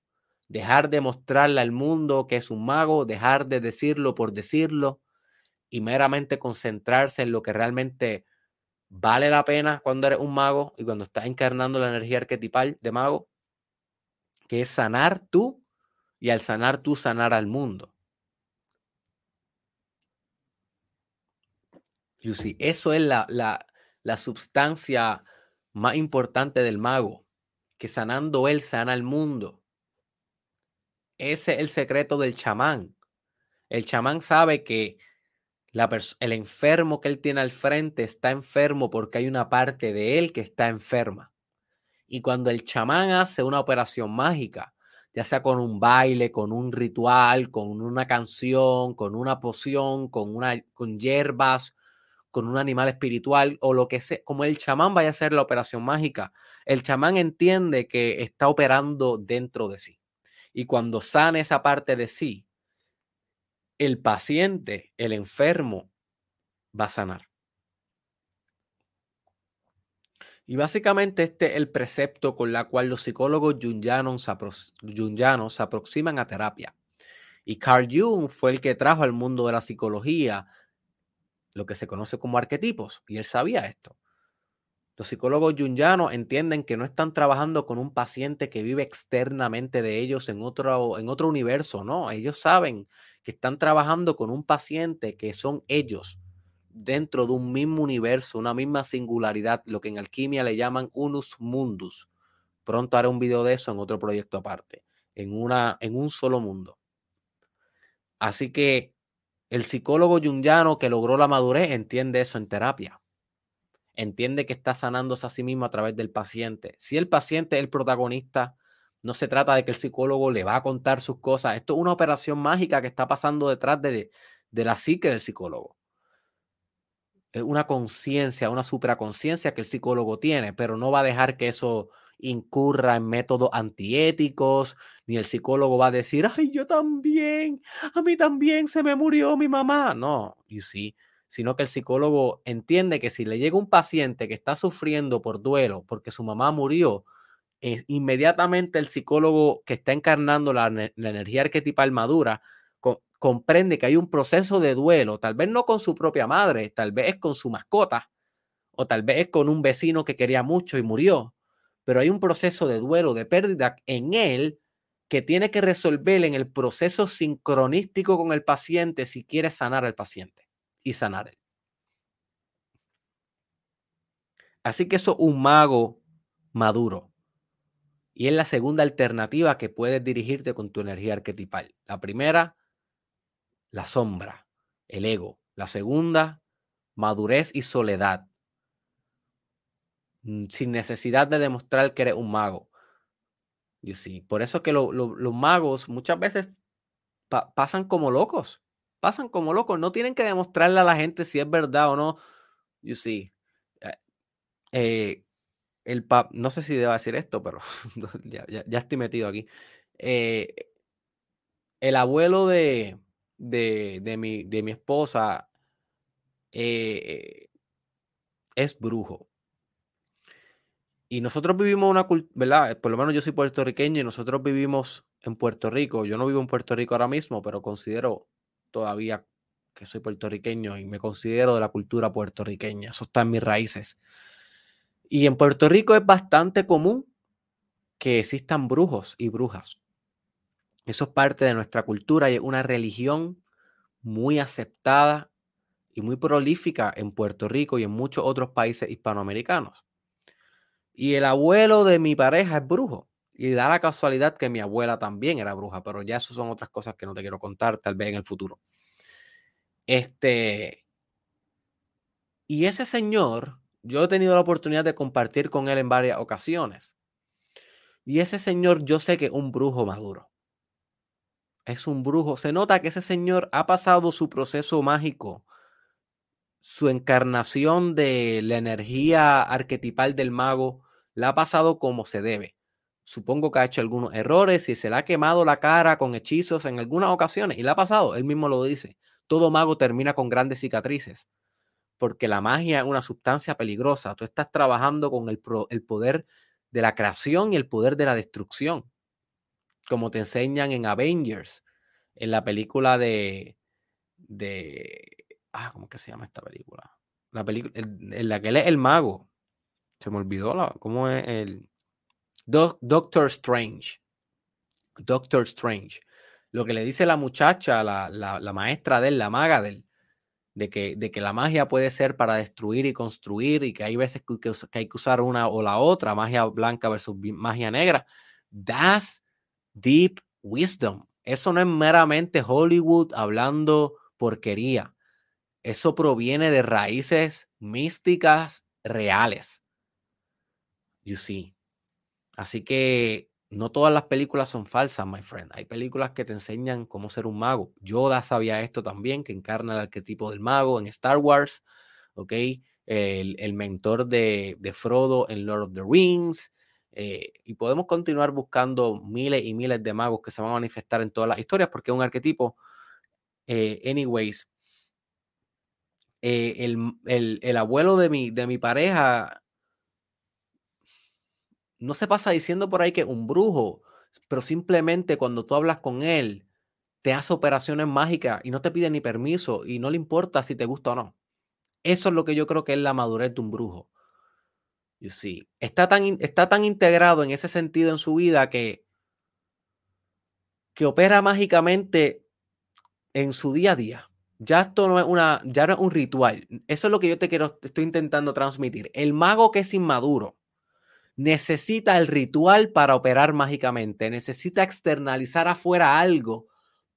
dejar de mostrarle al mundo que es un mago, dejar de decirlo por decirlo y meramente concentrarse en lo que realmente vale la pena cuando eres un mago y cuando estás encarnando la energía arquetipal de mago, que es sanar tú y al sanar tú sanar al mundo. Lucy, eso es la, la, la substancia más importante del mago, que sanando él sana al mundo. Ese es el secreto del chamán. El chamán sabe que el enfermo que él tiene al frente está enfermo porque hay una parte de él que está enferma. Y cuando el chamán hace una operación mágica, ya sea con un baile, con un ritual, con una canción, con una poción, con, una, con hierbas, con un animal espiritual o lo que sea, como el chamán vaya a hacer la operación mágica, el chamán entiende que está operando dentro de sí. Y cuando sane esa parte de sí, el paciente, el enfermo, va a sanar. Y básicamente este es el precepto con la cual los psicólogos jungianos, se aproximan a terapia. Y Carl Jung fue el que trajo al mundo de la psicología lo que se conoce como arquetipos, y él sabía esto. Los psicólogos jungianos entienden que no están trabajando con un paciente que vive externamente de ellos en otro, en otro universo, no, ellos saben que están trabajando con un paciente que son ellos dentro de un mismo universo, una misma singularidad, lo que en alquimia le llaman unus mundus. Pronto haré un video de eso en otro proyecto aparte, en, una, en un solo mundo. Así que el psicólogo jungiano que logró la madurez entiende eso en terapia entiende que está sanándose a sí mismo a través del paciente. Si el paciente es el protagonista, no se trata de que el psicólogo le va a contar sus cosas. Esto es una operación mágica que está pasando detrás de, de la psique del psicólogo. Es una conciencia, una supraconciencia que el psicólogo tiene, pero no va a dejar que eso incurra en métodos antiéticos, ni el psicólogo va a decir, ay, yo también, a mí también se me murió mi mamá. No, you see, sino que el psicólogo entiende que si le llega un paciente que está sufriendo por duelo porque su mamá murió, inmediatamente el psicólogo que está encarnando la, energía arquetipal madura comprende que hay un proceso de duelo, tal vez no con su propia madre, tal vez con su mascota, o tal vez es con un vecino que quería mucho y murió, pero hay un proceso de duelo, de pérdida en él que tiene que resolver en el proceso sincronístico con el paciente si quiere sanar al paciente y sanar. Así que eso es un mago maduro. Y es la segunda alternativa que puedes dirigirte con tu energía arquetipal. La primera, la sombra, el ego. La segunda, madurez y soledad. Mm, sin necesidad de demostrar que eres un mago. You see. Por eso que los magos muchas veces pasan como locos pasan como locos. No tienen que demostrarle a la gente si es verdad o no. You see. Eh, eh, el pap, no sé si debo decir esto, pero ya, estoy metido aquí. Eh, el abuelo de, de, mi, de mi esposa es brujo. Y nosotros vivimos una cultura, ¿verdad? Por lo menos yo soy puertorriqueño y nosotros vivimos en Puerto Rico. Yo no vivo en Puerto Rico ahora mismo, pero considero todavía que soy puertorriqueño y me considero de la cultura puertorriqueña. Eso está en mis raíces. Y en Puerto Rico es bastante común que existan brujos y brujas. Eso es parte de nuestra cultura y es una religión muy aceptada y muy prolífica en Puerto Rico y en muchos otros países hispanoamericanos. Y el abuelo de mi pareja es brujo. Y da la casualidad que mi abuela también era bruja, pero ya eso son otras cosas que no te quiero contar, tal vez en el futuro. Este. Y ese señor, yo he tenido la oportunidad de compartir con él en varias ocasiones. Y ese señor, yo sé que es un brujo maduro. Es un brujo. Se nota que ese señor ha pasado su proceso mágico, su encarnación de la energía arquetipal del mago, la ha pasado como se debe Supongo que ha hecho algunos errores y se le ha quemado la cara con hechizos en algunas ocasiones y le ha pasado, él mismo lo dice. Todo mago termina con grandes cicatrices porque la magia es una sustancia peligrosa. Tú estás trabajando con el, poder de la creación y el poder de la destrucción. como te enseñan en Avengers, en la película de, de, ah, ¿cómo que se llama esta película? La película en la que él es el mago. Se me olvidó cómo es el Doctor Strange. Doctor Strange. Lo que le dice la muchacha, la, la, maestra de él, la maga de él, de que, de que la magia puede ser para destruir y construir y que hay veces que, que, hay que usar una o la otra, magia blanca versus magia negra. That's deep wisdom. Eso no es meramente Hollywood hablando porquería. Eso proviene de raíces místicas reales. You see. Así que no todas las películas son falsas, my friend. Hay películas que te enseñan cómo ser un mago. Yoda sabía esto también, que encarna el arquetipo del mago en Star Wars. ¿Ok? El, mentor de, Frodo en Lord of the Rings. Eh, y podemos continuar buscando miles y miles de magos que se van a manifestar en todas las historias porque es un arquetipo. Eh, anyways, eh, el, el, abuelo de mi pareja no se pasa diciendo por ahí que un brujo, pero simplemente cuando tú hablas con él, te hace operaciones mágicas y no te pide ni permiso y no le importa si te gusta o no. Eso es lo que yo creo que es la madurez de un brujo. You see. Está tan, está tan integrado en ese sentido en su vida que, que opera mágicamente en su día a día. Ya esto no es una, ya no es un ritual. Eso es lo que yo te quiero, estoy intentando transmitir. El mago que es inmaduro, necesita el ritual para operar mágicamente, necesita externalizar afuera algo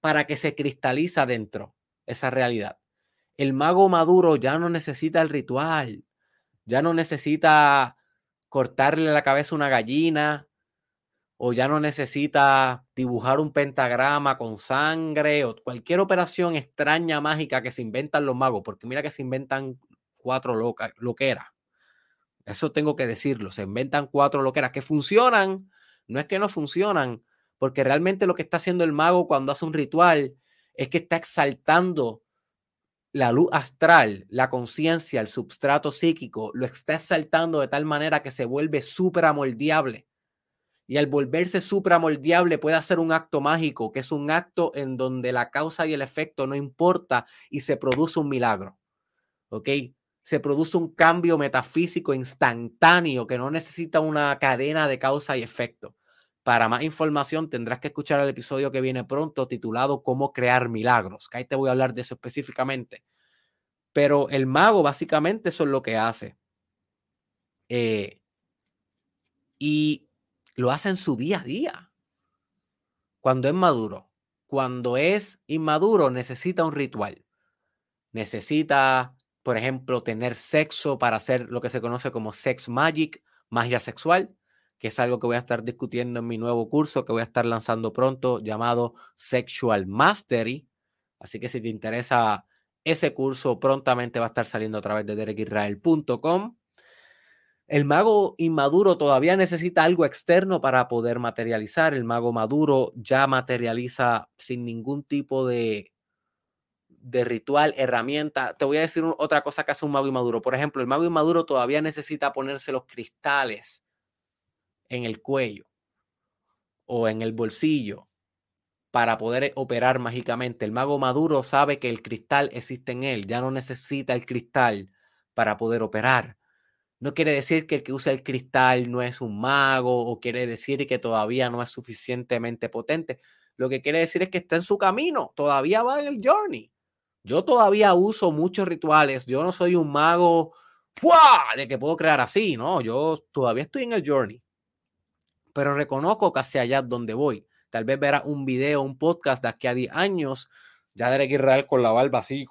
para que se cristaliza dentro esa realidad. El mago maduro ya no necesita el ritual, ya no necesita cortarle la cabeza a una gallina, o ya no necesita dibujar un pentagrama con sangre o cualquier operación extraña mágica que se inventan los magos, porque mira que se inventan cuatro locas, loqueras. Eso tengo que decirlo. Se inventan cuatro loqueras que funcionan. No es que no funcionan, porque realmente lo que está haciendo el mago cuando hace un ritual es que está exaltando la luz astral, la conciencia, el substrato psíquico, lo está exaltando de tal manera que se vuelve supramoldeable. Y al volverse supramoldeable puede hacer un acto mágico, que es un acto en donde la causa y el efecto no importa y se produce un milagro. ¿Ok? Se produce un cambio metafísico instantáneo que no necesita una cadena de causa y efecto. Para más información tendrás que escuchar el episodio que viene pronto titulado Cómo crear milagros, que ahí te voy a hablar de eso específicamente. Pero el mago básicamente eso es lo que hace. Eh, y lo hace en su día a día. Cuando es maduro. Cuando es inmaduro necesita un ritual. Necesita por ejemplo, tener sexo para hacer lo que se conoce como sex magic, magia sexual, que es algo que voy a estar discutiendo en mi nuevo curso que voy a estar lanzando pronto llamado Sexual Mastery. Así que si te interesa ese curso, prontamente va a estar saliendo a través de derekisrael.com. El mago inmaduro todavía necesita algo externo para poder materializar. El mago maduro ya materializa sin ningún tipo de de ritual, herramienta. Te voy a decir otra cosa que hace un mago inmaduro. Por ejemplo, el mago inmaduro todavía necesita ponerse los cristales en el cuello o en el bolsillo para poder operar mágicamente. El mago maduro sabe que el cristal existe en él, ya no necesita el cristal para poder operar. No quiere decir que el que usa el cristal no es un mago o quiere decir que todavía no es suficientemente potente. Lo que quiere decir es que está en su camino, todavía va en el journey. Yo todavía uso muchos rituales. Yo no soy un mago de que puedo crear así, ¿no? Yo todavía estoy en el journey. Pero reconozco que hacia allá donde voy. Tal vez verás un video, un podcast de aquí a 10 años, ya Derek Israel con la barba así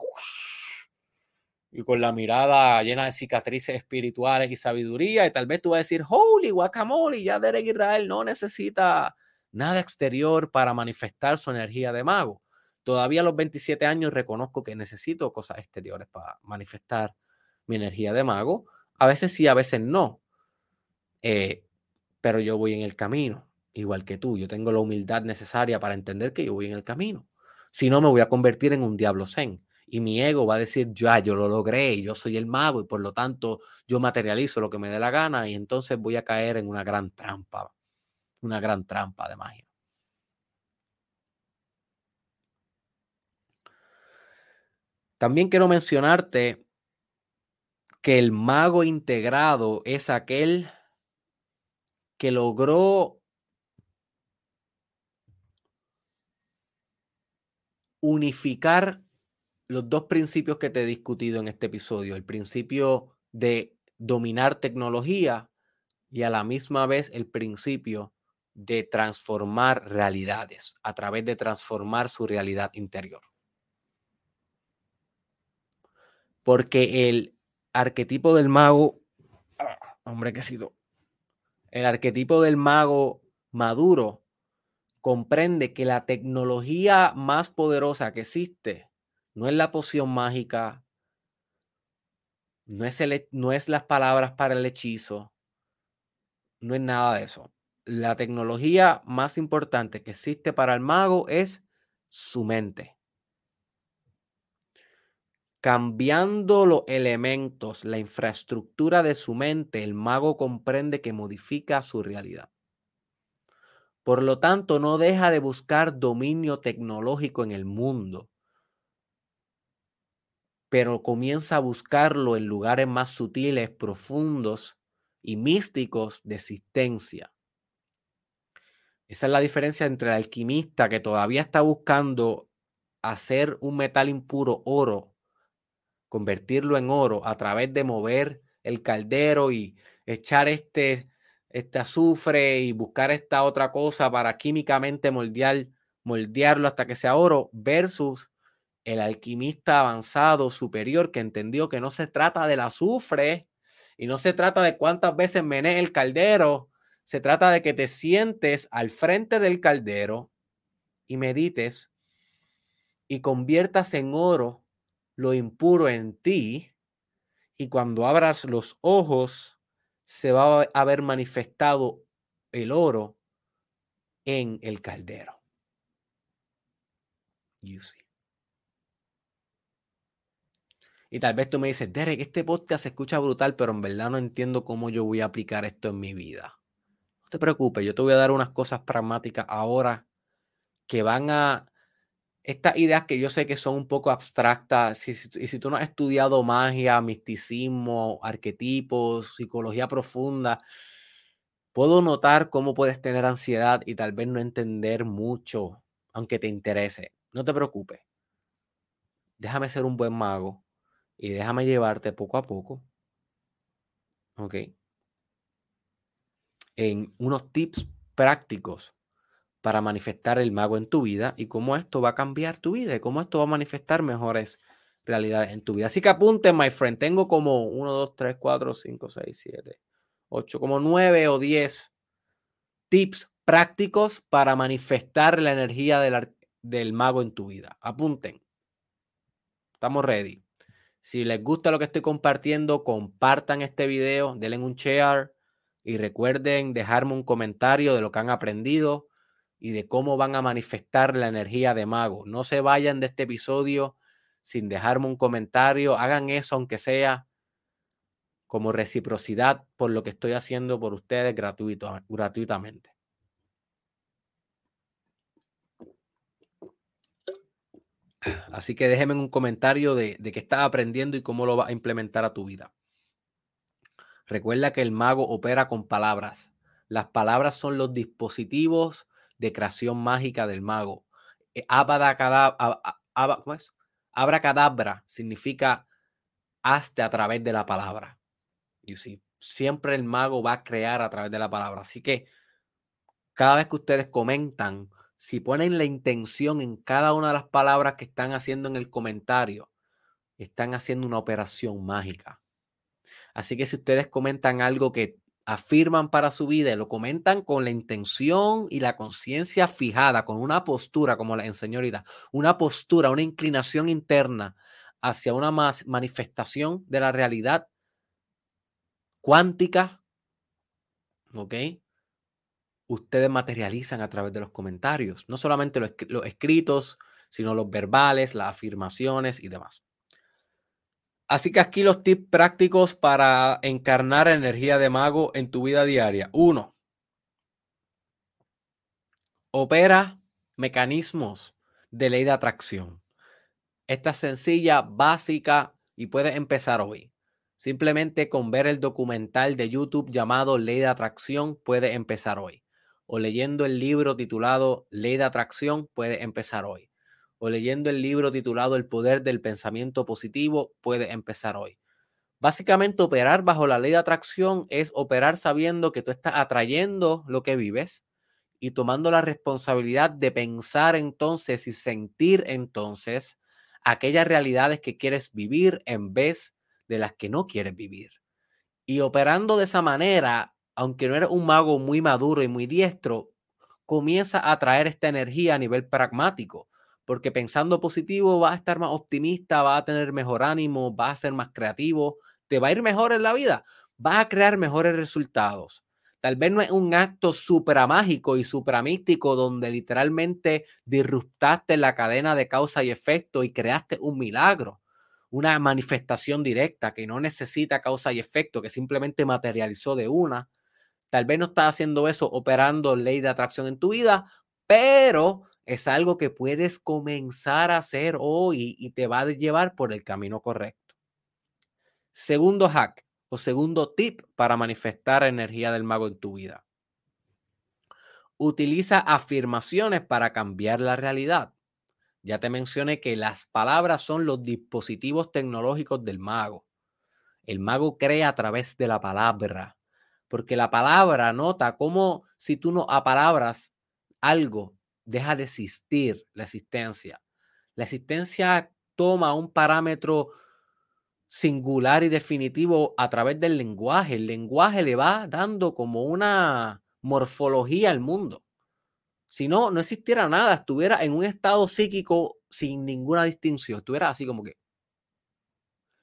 y con la mirada llena de cicatrices espirituales y sabiduría. Y tal vez tú vas a decir, holy guacamole, ya Derek Israel no necesita nada exterior para manifestar su energía de mago. Todavía a los 27 años reconozco que necesito cosas exteriores para manifestar mi energía de mago. A veces sí, a veces no. Eh, pero yo voy en el camino, igual que tú. Yo tengo la humildad necesaria para entender que yo voy en el camino. Si no, me voy a convertir en un diablo zen. Y mi ego va a decir, ya, yo lo logré, yo soy el mago y por lo tanto yo materializo lo que me dé la gana y entonces voy a caer en una gran trampa, una gran trampa de magia. También quiero mencionarte que el mago integrado es aquel que logró unificar los dos principios que te he discutido en este episodio, el principio de dominar tecnología y a la misma vez el principio de transformar realidades a través de transformar su realidad interior. Porque el arquetipo del mago, hombre que sido, el arquetipo del mago maduro comprende que la tecnología más poderosa que existe no es la poción mágica, no es, no es las palabras para el hechizo, no es nada de eso. La tecnología más importante que existe para el mago es su mente. Cambiando los elementos, la infraestructura de su mente, el mago comprende que modifica su realidad. Por lo tanto, no deja de buscar dominio tecnológico en el mundo, pero comienza a buscarlo en lugares más sutiles, profundos y místicos de existencia. Esa es la diferencia entre el alquimista que todavía está buscando hacer un metal impuro oro, convertirlo en oro a través de mover el caldero y echar este este azufre y buscar esta otra cosa para químicamente moldear, moldearlo hasta que sea oro, versus el alquimista avanzado superior que entendió que no se trata del azufre y no se trata de cuántas veces menee el caldero, se trata de que te sientes al frente del caldero y medites y conviertas en oro lo impuro en ti y cuando abras los ojos se va a haber manifestado el oro en el caldero. You Y tal vez tú me dices, Derek, este podcast se escucha brutal, pero en verdad no entiendo cómo yo voy a aplicar esto en mi vida. No te preocupes, yo te voy a dar unas cosas pragmáticas ahora que van a estas ideas que yo sé que son un poco abstractas, y si, tú no has estudiado magia, misticismo, arquetipos, psicología profunda, puedo notar cómo puedes tener ansiedad y tal vez no entender mucho, aunque te interese. No te preocupes. Déjame ser un buen mago y déjame llevarte poco a poco. ¿Ok? En unos tips prácticos para manifestar el mago en tu vida y cómo esto va a cambiar tu vida y cómo esto va a manifestar mejores realidades en tu vida. Así que apunte, my friend, tengo como 1, 2, 3, 4, 5, 6, 7, 8, como 9 o 10 tips prácticos para manifestar la energía del, del mago en tu vida. Apunten. Estamos ready. Si les gusta lo que estoy compartiendo, compartan este video, denle un share y recuerden dejarme un comentario de lo que han aprendido y de cómo van a manifestar la energía de mago. No se vayan de este episodio sin dejarme un comentario. Hagan eso, aunque sea como reciprocidad por lo que estoy haciendo por ustedes gratuitamente. Así que déjenme un comentario de, de qué estás aprendiendo y cómo lo vas a implementar a tu vida. Recuerda que el mago opera con palabras. Las palabras son los dispositivos de creación mágica del mago. Eh, Abracadabra significa hazte a través de la palabra. y see? Siempre el mago va a crear a través de la palabra. Así que cada vez que ustedes comentan, si ponen la intención en cada una de las palabras que están haciendo en el comentario, están haciendo una operación mágica. Así que si ustedes comentan algo que afirman para su vida y lo comentan con la intención y la conciencia fijada, con una postura, como la enseñó una postura, una inclinación interna hacia una más manifestación de la realidad cuántica, ¿ok? Ustedes materializan a través de los comentarios, no solamente los escritos, sino los verbales, las afirmaciones y demás. Así que aquí los tips prácticos para encarnar energía de mago en tu vida diaria. Uno, opera mecanismos de ley de atracción. Esta es sencilla, básica y puedes empezar hoy. Simplemente con ver el documental de YouTube llamado Ley de Atracción puedes empezar hoy. O leyendo el libro titulado Ley de Atracción puedes empezar hoy. O leyendo el libro titulado El Poder del Pensamiento Positivo puedes empezar hoy. Básicamente operar bajo la ley de atracción es operar sabiendo que tú estás atrayendo lo que vives y tomando la responsabilidad de pensar entonces y sentir entonces aquellas realidades que quieres vivir en vez de las que no quieres vivir. Y operando de esa manera, aunque no eres un mago muy maduro y muy diestro, comienza a traer esta energía a nivel pragmático, porque pensando positivo vas a estar más optimista, vas a tener mejor ánimo, vas a ser más creativo, te va a ir mejor en la vida, vas a crear mejores resultados. Tal vez no es un acto súper mágico y súper místico donde literalmente disruptaste la cadena de causa y efecto y creaste un milagro, una manifestación directa que no necesita causa y efecto, que simplemente materializó de una. Tal vez no estás haciendo eso operando ley de atracción en tu vida, pero es algo que puedes comenzar a hacer hoy y te va a llevar por el camino correcto. Segundo hack, o segundo tip para manifestar energía del mago en tu vida. Utiliza afirmaciones para cambiar la realidad. Ya te mencioné que las palabras son los dispositivos tecnológicos del mago. El mago crea a través de la palabra, porque la palabra nota cómo si tú no apalabras algo, deja de existir la existencia. La existencia toma un parámetro singular y definitivo a través del lenguaje. El lenguaje le va dando como una morfología al mundo. Si no, no existiera nada, estuviera en un estado psíquico sin ninguna distinción, estuviera así como que.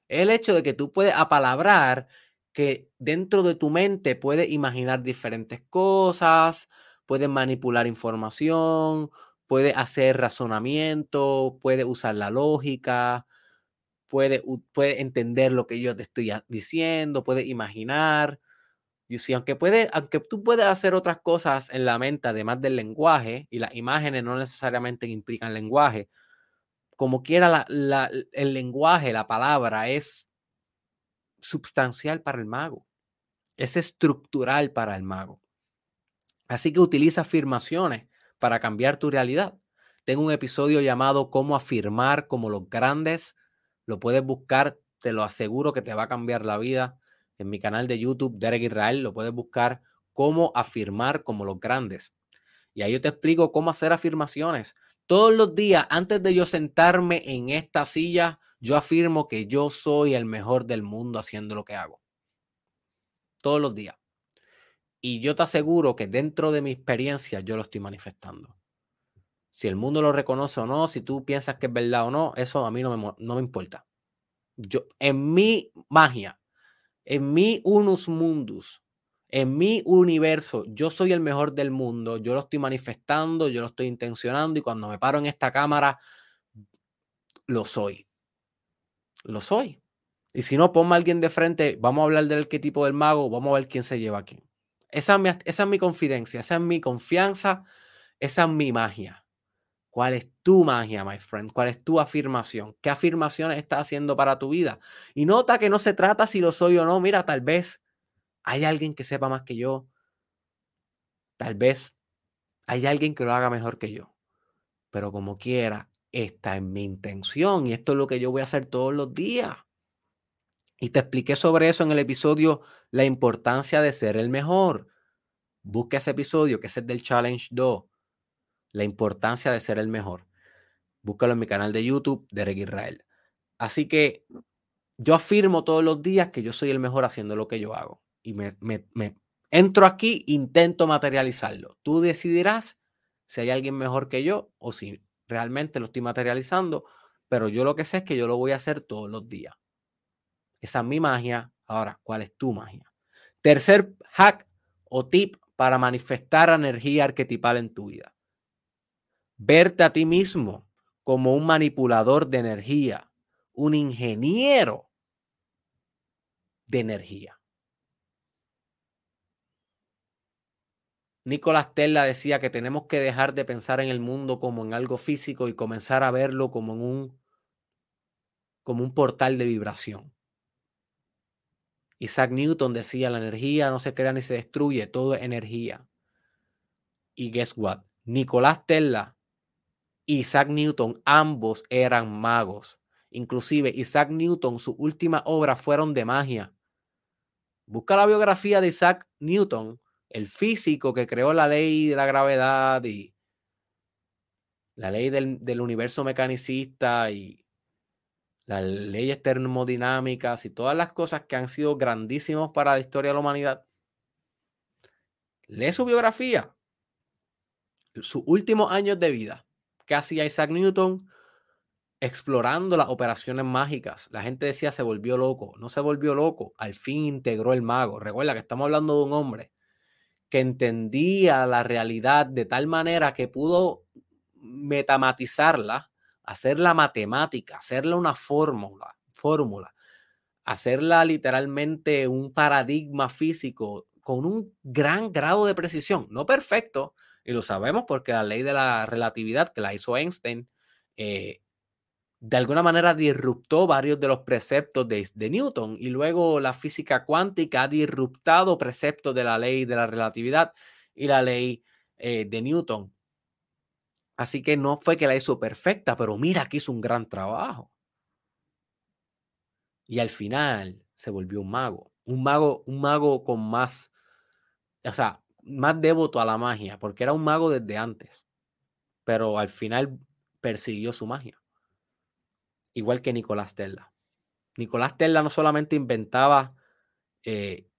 El hecho de que tú puedes apalabrar que dentro de tu mente puedes imaginar diferentes cosas, puedes manipular información, puedes hacer razonamiento, puedes usar la lógica, puede, puede entender lo que yo te estoy diciendo, puede imaginar. Y si aunque, puede, aunque tú puedes hacer otras cosas en la mente, además del lenguaje, y las imágenes no necesariamente implican lenguaje, como quiera el lenguaje, la palabra es substancial para el mago, es estructural para el mago. Así que utiliza afirmaciones para cambiar tu realidad. Tengo un episodio llamado Cómo afirmar como los grandes lo puedes buscar, te lo aseguro que te va a cambiar la vida. En mi canal de YouTube, Derek Israel, lo puedes buscar cómo afirmar como los grandes. Y ahí yo te explico cómo hacer afirmaciones. Todos los días, antes de yo sentarme en esta silla, yo afirmo que yo soy el mejor del mundo haciendo lo que hago. Todos los días. Y yo te aseguro que dentro de mi experiencia yo lo estoy manifestando. Si el mundo lo reconoce o no, si tú piensas que es verdad o no, eso a mí no me, no me importa. Yo, en mi magia, en mi unus mundus, en mi universo, yo soy el mejor del mundo, yo lo estoy manifestando, yo lo estoy intencionando y cuando me paro en esta cámara, lo soy. Lo soy. Y si no, ponme a alguien de frente, vamos a hablar del arquetipo del mago, vamos a ver quién se lleva aquí. Esa es mi confidencia, esa es mi confianza, esa es mi magia. ¿Cuál es tu magia, my friend? ¿Cuál es tu afirmación? ¿Qué afirmaciones estás haciendo para tu vida? Y nota que no se trata si lo soy o no. Mira, tal vez hay alguien que sepa más que yo. Tal vez hay alguien que lo haga mejor que yo. Pero como quiera, esta es mi intención y esto es lo que yo voy a hacer todos los días. Y te expliqué sobre eso en el episodio, la importancia de ser el mejor. Busca ese episodio que es el del Challenge 2 la importancia de ser el mejor. Búscalo en mi canal de YouTube, Derek Israel. Así que yo afirmo todos los días que yo soy el mejor haciendo lo que yo hago. Y me, me entro aquí, intento materializarlo. Tú decidirás si hay alguien mejor que yo o si realmente lo estoy materializando, pero yo lo que sé es que yo lo voy a hacer todos los días. Esa es mi magia. Ahora, ¿cuál es tu magia? Tercer hack o tip para manifestar energía arquetipal en tu vida verte a ti mismo como un manipulador de energía, un ingeniero de energía. Nicolás Tesla decía que tenemos que dejar de pensar en el mundo como en algo físico y comenzar a verlo como en un como un portal de vibración. Isaac Newton decía, la energía no se crea ni se destruye, todo es energía. Y guess what? Nicolás Tesla y Isaac Newton, ambos eran magos. Inclusive Isaac Newton, sus últimas obras fueron de magia. Busca la biografía de Isaac Newton, el físico que creó la ley de la gravedad y la ley del, del universo mecanicista y las leyes termodinámicas y todas las cosas que han sido grandísimos para la historia de la humanidad. Lee su biografía, sus últimos años de vida. ¿Qué hacía Isaac Newton? Explorando las operaciones mágicas. La gente decía se volvió loco. No se volvió loco. Al fin integró el mago. Recuerda que estamos hablando de un hombre que entendía la realidad de tal manera que pudo metamatizarla hacerla matemática, hacerla una fórmula, fórmula, hacerla literalmente un paradigma físico con un gran grado de precisión, no perfecto, y lo sabemos porque la ley de la relatividad que la hizo Einstein, eh, de alguna manera disruptó varios de los preceptos de, de, Newton y luego la física cuántica ha disruptado preceptos de la ley de la relatividad y la ley eh, de Newton. Así que no fue que la hizo perfecta, pero mira que hizo un gran trabajo. Y al final se volvió un mago, un mago, un mago con más, o sea, más devoto a la magia, porque era un mago desde antes, pero al final persiguió su magia. Igual que Nicolás Tesla. Nicolás Tesla no solamente inventaba eh,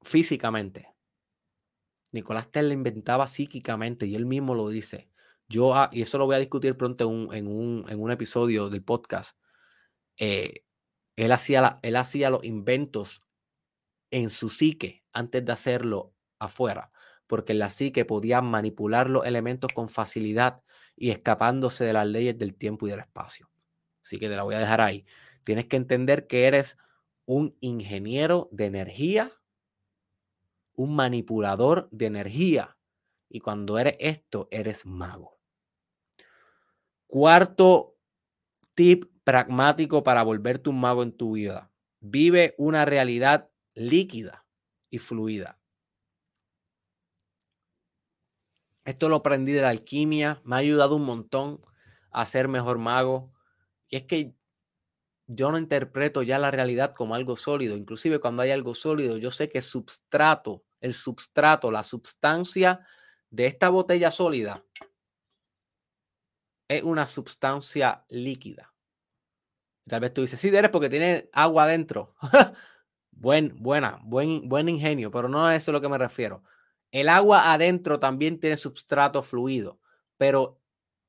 físicamente, Nicolás Tesla inventaba psíquicamente y él mismo lo dice. Yo, ah, y eso lo voy a discutir pronto en un, episodio del podcast. Eh, él, hacía él hacía los inventos en su psique antes de hacerlo afuera, porque en la psique podía manipular los elementos con facilidad y escapándose de las leyes del tiempo y del espacio. Así que te la voy a dejar ahí. Tienes que entender que eres un ingeniero de energía un manipulador de energía. Y cuando eres esto, eres mago. Cuarto tip pragmático para volverte un mago en tu vida. Vive una realidad líquida y fluida. Esto lo aprendí de la alquimia, me ha ayudado un montón a ser mejor mago. Y es que yo no interpreto ya la realidad como algo sólido. Inclusive cuando hay algo sólido, yo sé que substrato, el substrato, la sustancia de esta botella sólida es una sustancia líquida. Tal vez tú dices, sí, eres porque tiene agua adentro. buen, buena, buen, buen ingenio, pero no a eso a lo que me refiero. El agua adentro también tiene substrato fluido, pero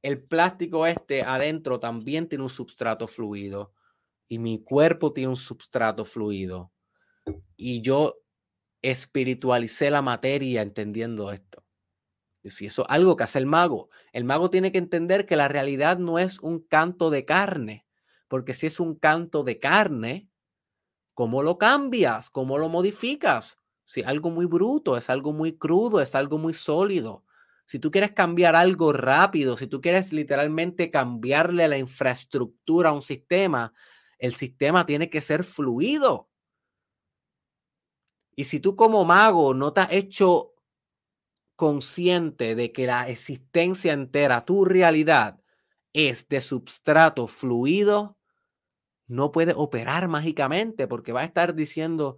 el plástico este adentro también tiene un substrato fluido y mi cuerpo tiene un substrato fluido. Y yo espiritualicé la materia entendiendo esto. Y si eso es algo que hace el mago, el mago tiene que entender que la realidad no es un canto de carne, porque si es un canto de carne, ¿cómo lo cambias? ¿Cómo lo modificas? Si algo muy bruto, es algo muy crudo, es algo muy sólido. Si tú quieres cambiar algo rápido, si tú quieres literalmente cambiarle la infraestructura a un sistema, el sistema tiene que ser fluido. Y si tú como mago no te has hecho consciente de que la existencia entera, tu realidad, es de substrato fluido, no puede operar mágicamente porque va a estar diciendo,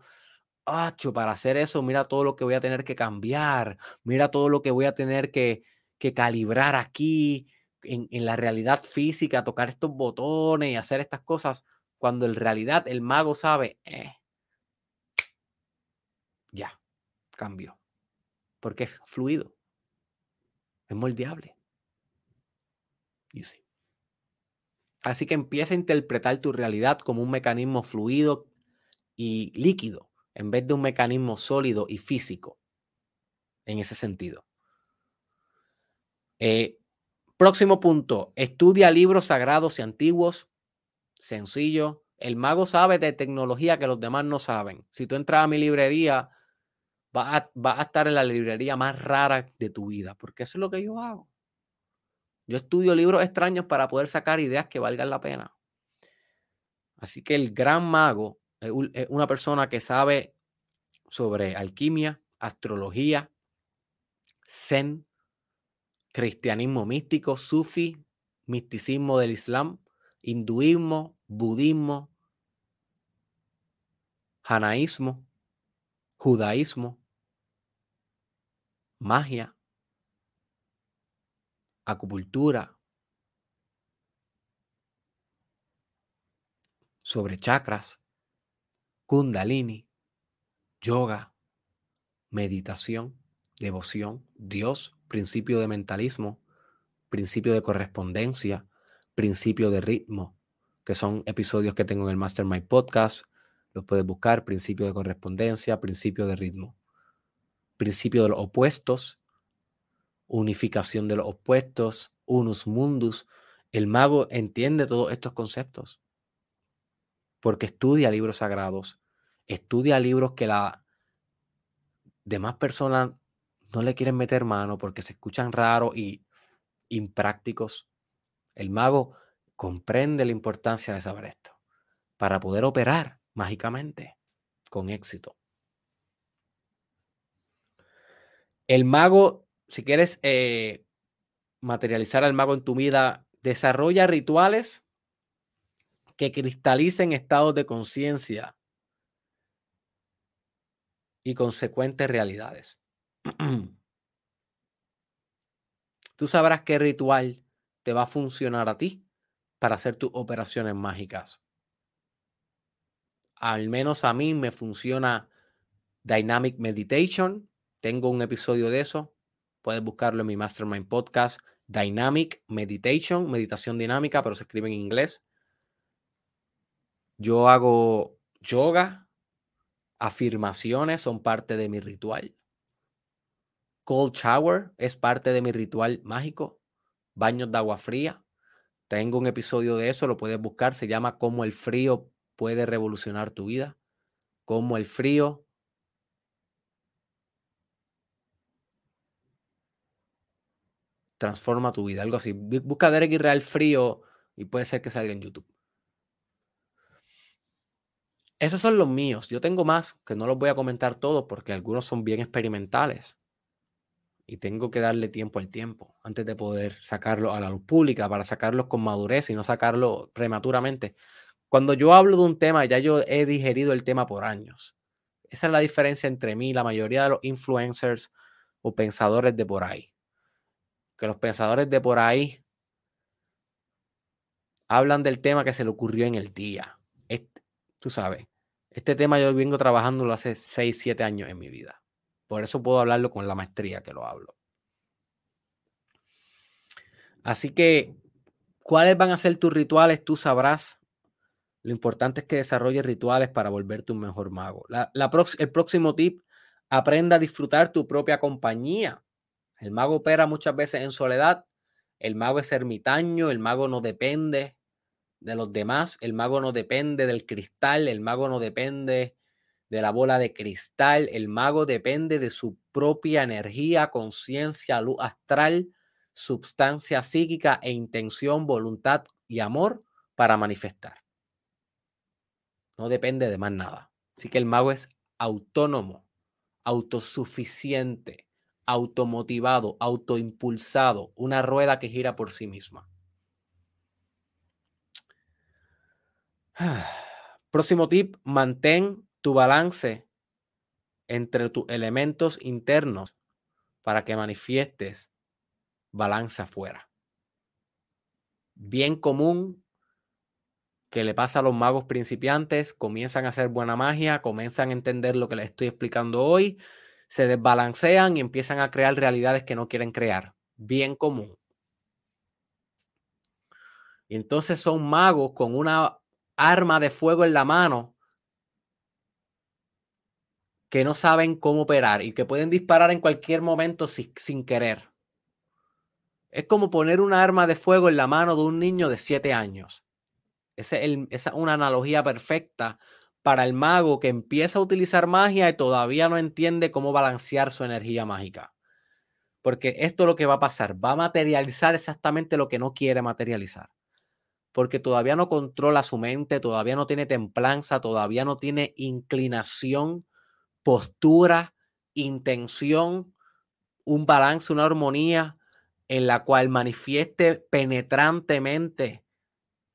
Acho, para hacer eso, mira todo lo que voy a tener que cambiar, mira todo lo que voy a tener que, que calibrar aquí en, en, la realidad física, tocar estos botones y hacer estas cosas cuando en realidad el mago sabe, eh, ya, cambió. Porque es fluido, es moldeable. Así que empieza a interpretar tu realidad como un mecanismo fluido y líquido, en vez de un mecanismo sólido y físico, en ese sentido. Eh, próximo punto, estudia libros sagrados y antiguos Sencillo. El mago sabe de tecnología que los demás no saben. Si tú entras a mi librería, vas a, estar en la librería más rara de tu vida, porque eso es lo que yo hago. Yo estudio libros extraños para poder sacar ideas que valgan la pena. Así que el gran mago es una persona que sabe sobre alquimia, astrología, zen, cristianismo místico, sufi, misticismo del Islam, hinduismo, budismo, janaísmo, judaísmo, magia, acupuntura, sobre chakras, kundalini, yoga, meditación, devoción, Dios, principio de mentalismo, principio de correspondencia, principio de ritmo, que son episodios que tengo en el Mastermind Podcast. Los puedes buscar, principio de correspondencia, principio de ritmo, principio de los opuestos, unificación de los opuestos, unus mundus. El mago entiende todos estos conceptos porque estudia libros sagrados, estudia libros que la demás personas no le quieren meter mano porque se escuchan raros y imprácticos. El mago comprende la importancia de saber esto para poder operar mágicamente con éxito. El mago, si quieres eh, materializar al mago en tu vida, desarrolla rituales que cristalicen estados de conciencia y consecuentes realidades. Tú sabrás qué ritual te va a funcionar a ti para hacer tus operaciones mágicas. Al menos a mí me funciona Dynamic Meditation. Tengo un episodio de eso. Puedes buscarlo en mi Mastermind Podcast. Dynamic Meditation, meditación dinámica, pero se escribe en inglés. Yo hago yoga, afirmaciones son parte de mi ritual. Cold shower es parte de mi ritual mágico. Baños de agua fría. Tengo un episodio de eso, lo puedes buscar. Se llama Cómo el frío puede revolucionar tu vida. Cómo el frío transforma tu vida. Algo así. Busca Derek Israel frío y puede ser que salga en YouTube. Esos son los míos. Yo tengo más que no los voy a comentar todos porque algunos son bien experimentales. Y tengo que darle tiempo al tiempo antes de poder sacarlo a la luz pública para sacarlos con madurez y no sacarlo prematuramente. Cuando yo hablo de un tema, ya yo he digerido el tema por años. Esa es la diferencia entre mí y la mayoría de los influencers o pensadores de por ahí. Que los pensadores de por ahí hablan del tema que se le ocurrió en el día tú sabes, este tema yo vengo trabajándolo hace 6, 7 años en mi vida. Por eso puedo hablarlo con la maestría que lo hablo. Así que, ¿cuáles van a ser tus rituales? Tú sabrás. Lo importante es que desarrolles rituales para volverte un mejor mago. el próximo tip, aprenda a disfrutar tu propia compañía. El mago opera muchas veces en soledad. El mago es ermitaño, el mago no depende de los demás. El mago no depende del cristal, el mago no depende de la bola de cristal, el mago depende de su propia energía, conciencia, luz astral, substancia psíquica e intención, voluntad y amor para manifestar. No depende de más nada. Así que el mago es autónomo, autosuficiente, automotivado, autoimpulsado, una rueda que gira por sí misma. Próximo tip, mantén tu balance entre tus elementos internos para que manifiestes balance afuera. Bien común que le pasa a los magos principiantes, comienzan a hacer buena magia, comienzan a entender lo que les estoy explicando hoy, se desbalancean y empiezan a crear realidades que no quieren crear. Bien común. Y entonces son magos con una arma de fuego en la mano que no saben cómo operar y que pueden disparar en cualquier momento sin, querer. Es como poner una arma de fuego en la mano de un niño de 7 años. esa es una analogía perfecta para el mago que empieza a utilizar magia y todavía no entiende cómo balancear su energía mágica. Porque esto es lo que va a pasar. Va a materializar exactamente lo que no quiere materializar porque todavía no controla su mente, todavía no tiene templanza, todavía no tiene inclinación, postura, intención, un balance, una armonía en la cual manifieste penetrantemente,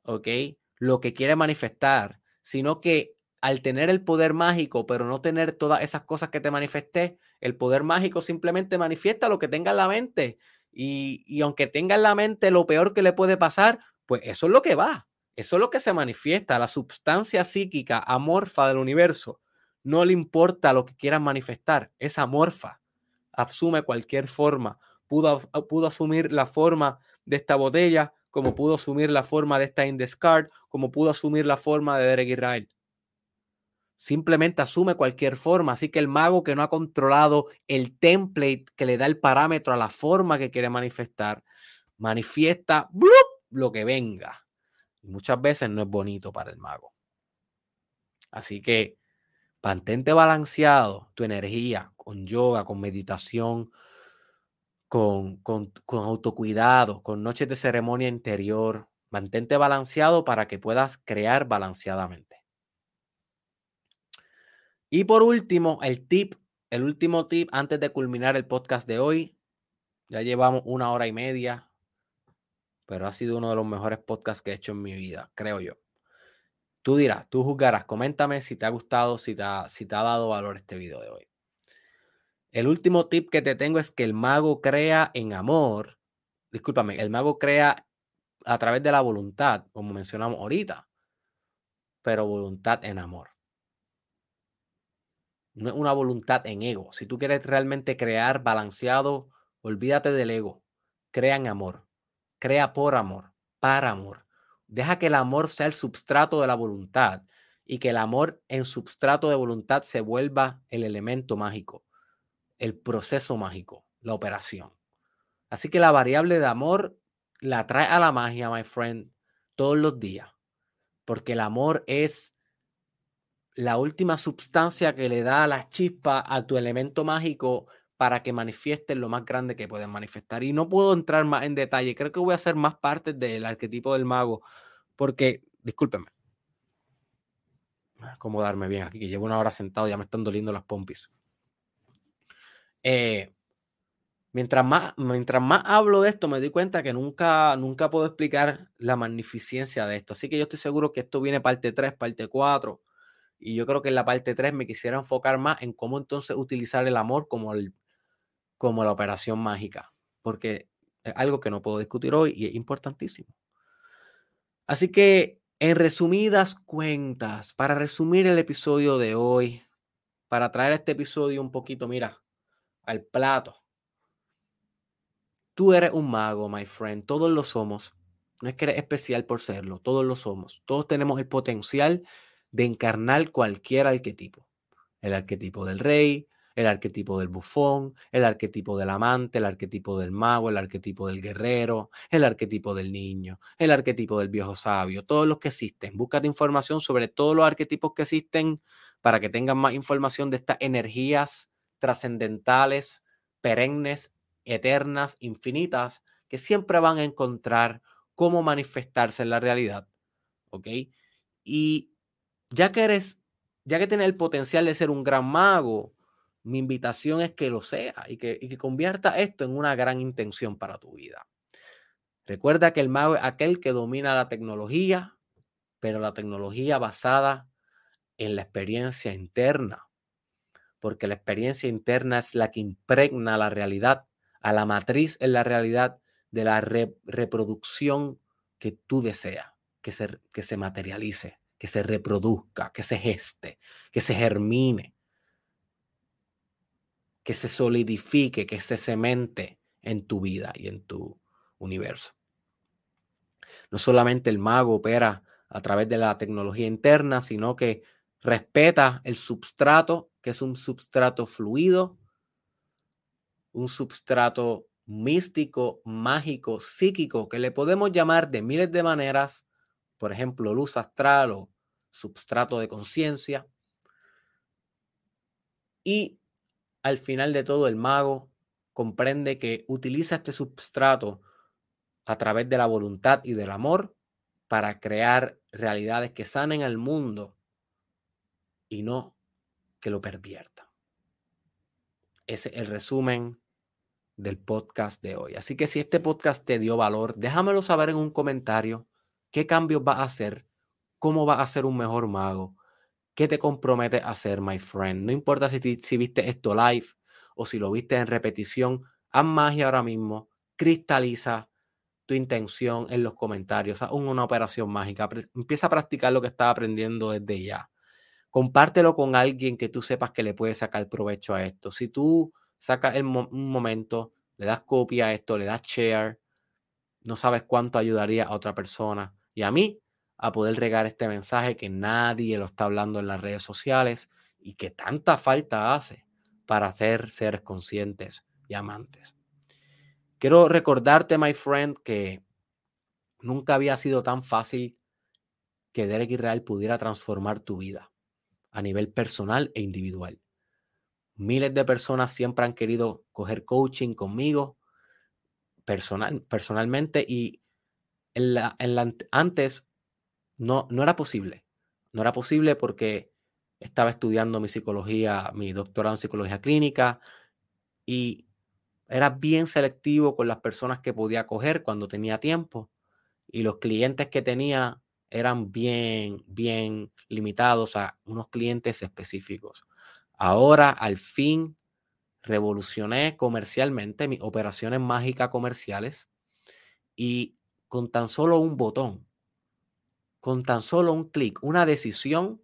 ¿ok? Lo que quiere manifestar, sino que al tener el poder mágico, pero no tener todas esas cosas que te manifesté, el poder mágico simplemente manifiesta lo que tenga en la mente. Y, y, aunque tenga en la mente lo peor que le puede pasar, pues eso es lo que va. Eso es lo que se manifiesta. La sustancia psíquica amorfa del universo. No le importa lo que quieran manifestar. Es amorfa. Asume cualquier forma. Pudo, pudo asumir la forma de esta botella, como pudo asumir la forma de esta Indescard, como pudo asumir la forma de Derek Israel simplemente asume cualquier forma. Así que el mago que no ha controlado el template que le da el parámetro a la forma que quiere manifestar, manifiesta lo que venga. Muchas veces no es bonito para el mago. Así que mantente balanceado tu energía con yoga, con meditación, con, con, con autocuidado, con noches de ceremonia interior. Mantente balanceado para que puedas crear balanceadamente. Y por último, el tip, el último tip antes de culminar el podcast de hoy. Ya llevamos una hora y media, pero ha sido uno de los mejores podcasts que he hecho en mi vida, creo yo. Tú dirás, tú juzgarás, coméntame si te ha gustado, si te ha, dado valor este video de hoy. El último tip que te tengo es que el mago crea en amor, discúlpame, el mago crea a través de la voluntad, como mencionamos ahorita, pero voluntad en amor no es una voluntad en ego. Si tú quieres realmente crear balanceado, olvídate del ego. Crea en amor. Crea por amor, para amor. Deja que el amor sea el substrato de la voluntad y que el amor en substrato de voluntad se vuelva el elemento mágico, el proceso mágico, la operación. Así que la variable de amor la trae a la magia, my friend, todos los días, porque el amor es la última sustancia que le da la chispa a tu elemento mágico para que manifiesten lo más grande que pueden manifestar. Y no puedo entrar más en detalle. Creo que voy a hacer más partes del arquetipo del mago, porque, discúlpenme, acomodarme bien aquí, que llevo una hora sentado, ya me están doliendo las pompis. Eh, mientras, más, mientras más hablo de esto, me doy cuenta que nunca, nunca puedo explicar la magnificencia de esto. Así que yo estoy seguro que esto viene parte 3, parte 4 y yo creo que en la parte 3 me quisiera enfocar más en cómo entonces utilizar el amor como, el, como la operación mágica, porque es algo que no puedo discutir hoy y es importantísimo. Así que, en resumidas cuentas, para resumir el episodio de hoy, para traer este episodio un poquito, mira, al plato. Tú eres un mago, my friend, todos lo somos. No es que eres especial por serlo, todos lo somos. Todos tenemos el potencial de encarnar cualquier arquetipo. El arquetipo del rey, el arquetipo del bufón, el arquetipo del amante, el arquetipo del mago, el arquetipo del guerrero, el arquetipo del niño, el arquetipo del viejo sabio, todos los que existen. Búscate información sobre todos los arquetipos que existen para que tengan más información de estas energías trascendentales, perennes, eternas, infinitas, que siempre van a encontrar cómo manifestarse en la realidad. ¿Ok? Y ya que eres, ya que tienes el potencial de ser un gran mago, mi invitación es que lo sea y que, y que convierta esto en una gran intención para tu vida. Recuerda que el mago es aquel que domina la tecnología, pero la tecnología basada en la experiencia interna, porque la experiencia interna es la que impregna la realidad, a la matriz en la realidad de la reproducción que tú deseas que se, que se materialice que se reproduzca, que se geste, que se germine, que se solidifique, que se cemente en tu vida y en tu universo. No solamente el mago opera a través de la tecnología interna, sino que respeta el substrato, que es un substrato fluido, un substrato místico, mágico, psíquico, que le podemos llamar de miles de maneras, por ejemplo, luz astral o substrato de conciencia. Y al final de todo, el mago comprende que utiliza este substrato a través de la voluntad y del amor para crear realidades que sanen al mundo y no que lo perviertan. Ese es el resumen del podcast de hoy. Así que si este podcast te dio valor, déjamelo saber en un comentario. ¿Qué cambios vas a hacer? ¿Cómo vas a ser un mejor mago? ¿Qué te compromete a hacer, my friend? No importa si, si viste esto live o si lo viste en repetición, haz magia ahora mismo, cristaliza tu intención en los comentarios, haz una operación mágica, empieza a practicar lo que estás aprendiendo desde ya. Compártelo con alguien que tú sepas que le puede sacar provecho a esto. Si tú sacas un momento, le das copia a esto, le das share, no sabes cuánto ayudaría a otra persona y a mí a poder regar este mensaje que nadie lo está hablando en las redes sociales y que tanta falta hace para ser seres conscientes y amantes. Quiero recordarte, my friend, que nunca había sido tan fácil que Derek Israel pudiera transformar tu vida a nivel personal e individual. Miles de personas siempre han querido coger coaching conmigo personal, personalmente y en la, antes no, no era posible. No era posible porque estaba estudiando mi psicología, mi doctorado en psicología clínica y era bien selectivo con las personas que podía coger cuando tenía tiempo y los clientes que tenía eran bien, bien limitados a unos clientes específicos. Ahora, al fin, revolucioné comercialmente mis operaciones mágicas comerciales y con tan solo un botón, con tan solo un clic, una decisión,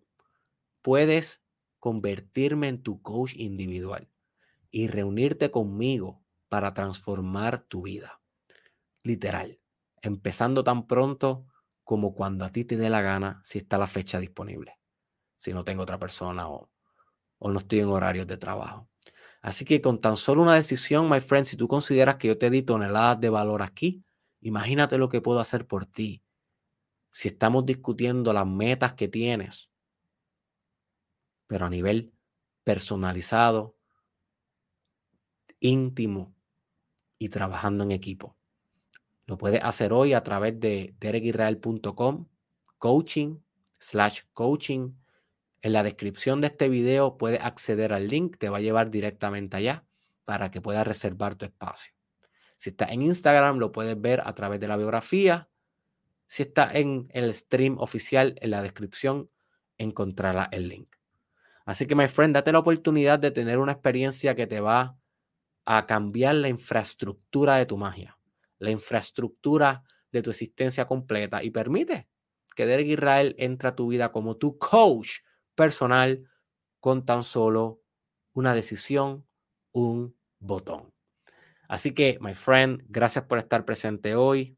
puedes convertirme en tu coach individual y reunirte conmigo para transformar tu vida. Literal, empezando tan pronto como cuando a ti te dé la gana, si está la fecha disponible, si no tengo otra persona o no estoy en horarios de trabajo. Así que con tan solo una decisión, my friend, si tú consideras que yo te di toneladas de valor aquí, imagínate lo que puedo hacer por ti. Si estamos discutiendo las metas que tienes, pero a nivel personalizado, íntimo y trabajando en equipo. Lo puedes hacer hoy a través de derekisrael.com, coaching, slash coaching en la descripción de este video puedes acceder al link, te va a llevar directamente allá para que puedas reservar tu espacio. Si estás en Instagram, lo puedes ver a través de la biografía. Si estás en el stream oficial, en la descripción encontrarás el link. Así que, my friend, date la oportunidad de tener una experiencia que te va a cambiar la infraestructura de tu magia, la infraestructura de tu existencia completa y permite que Derek Israel entre a tu vida como tu coach personal con tan solo una decisión, un botón. Así que, my friend, gracias por estar presente hoy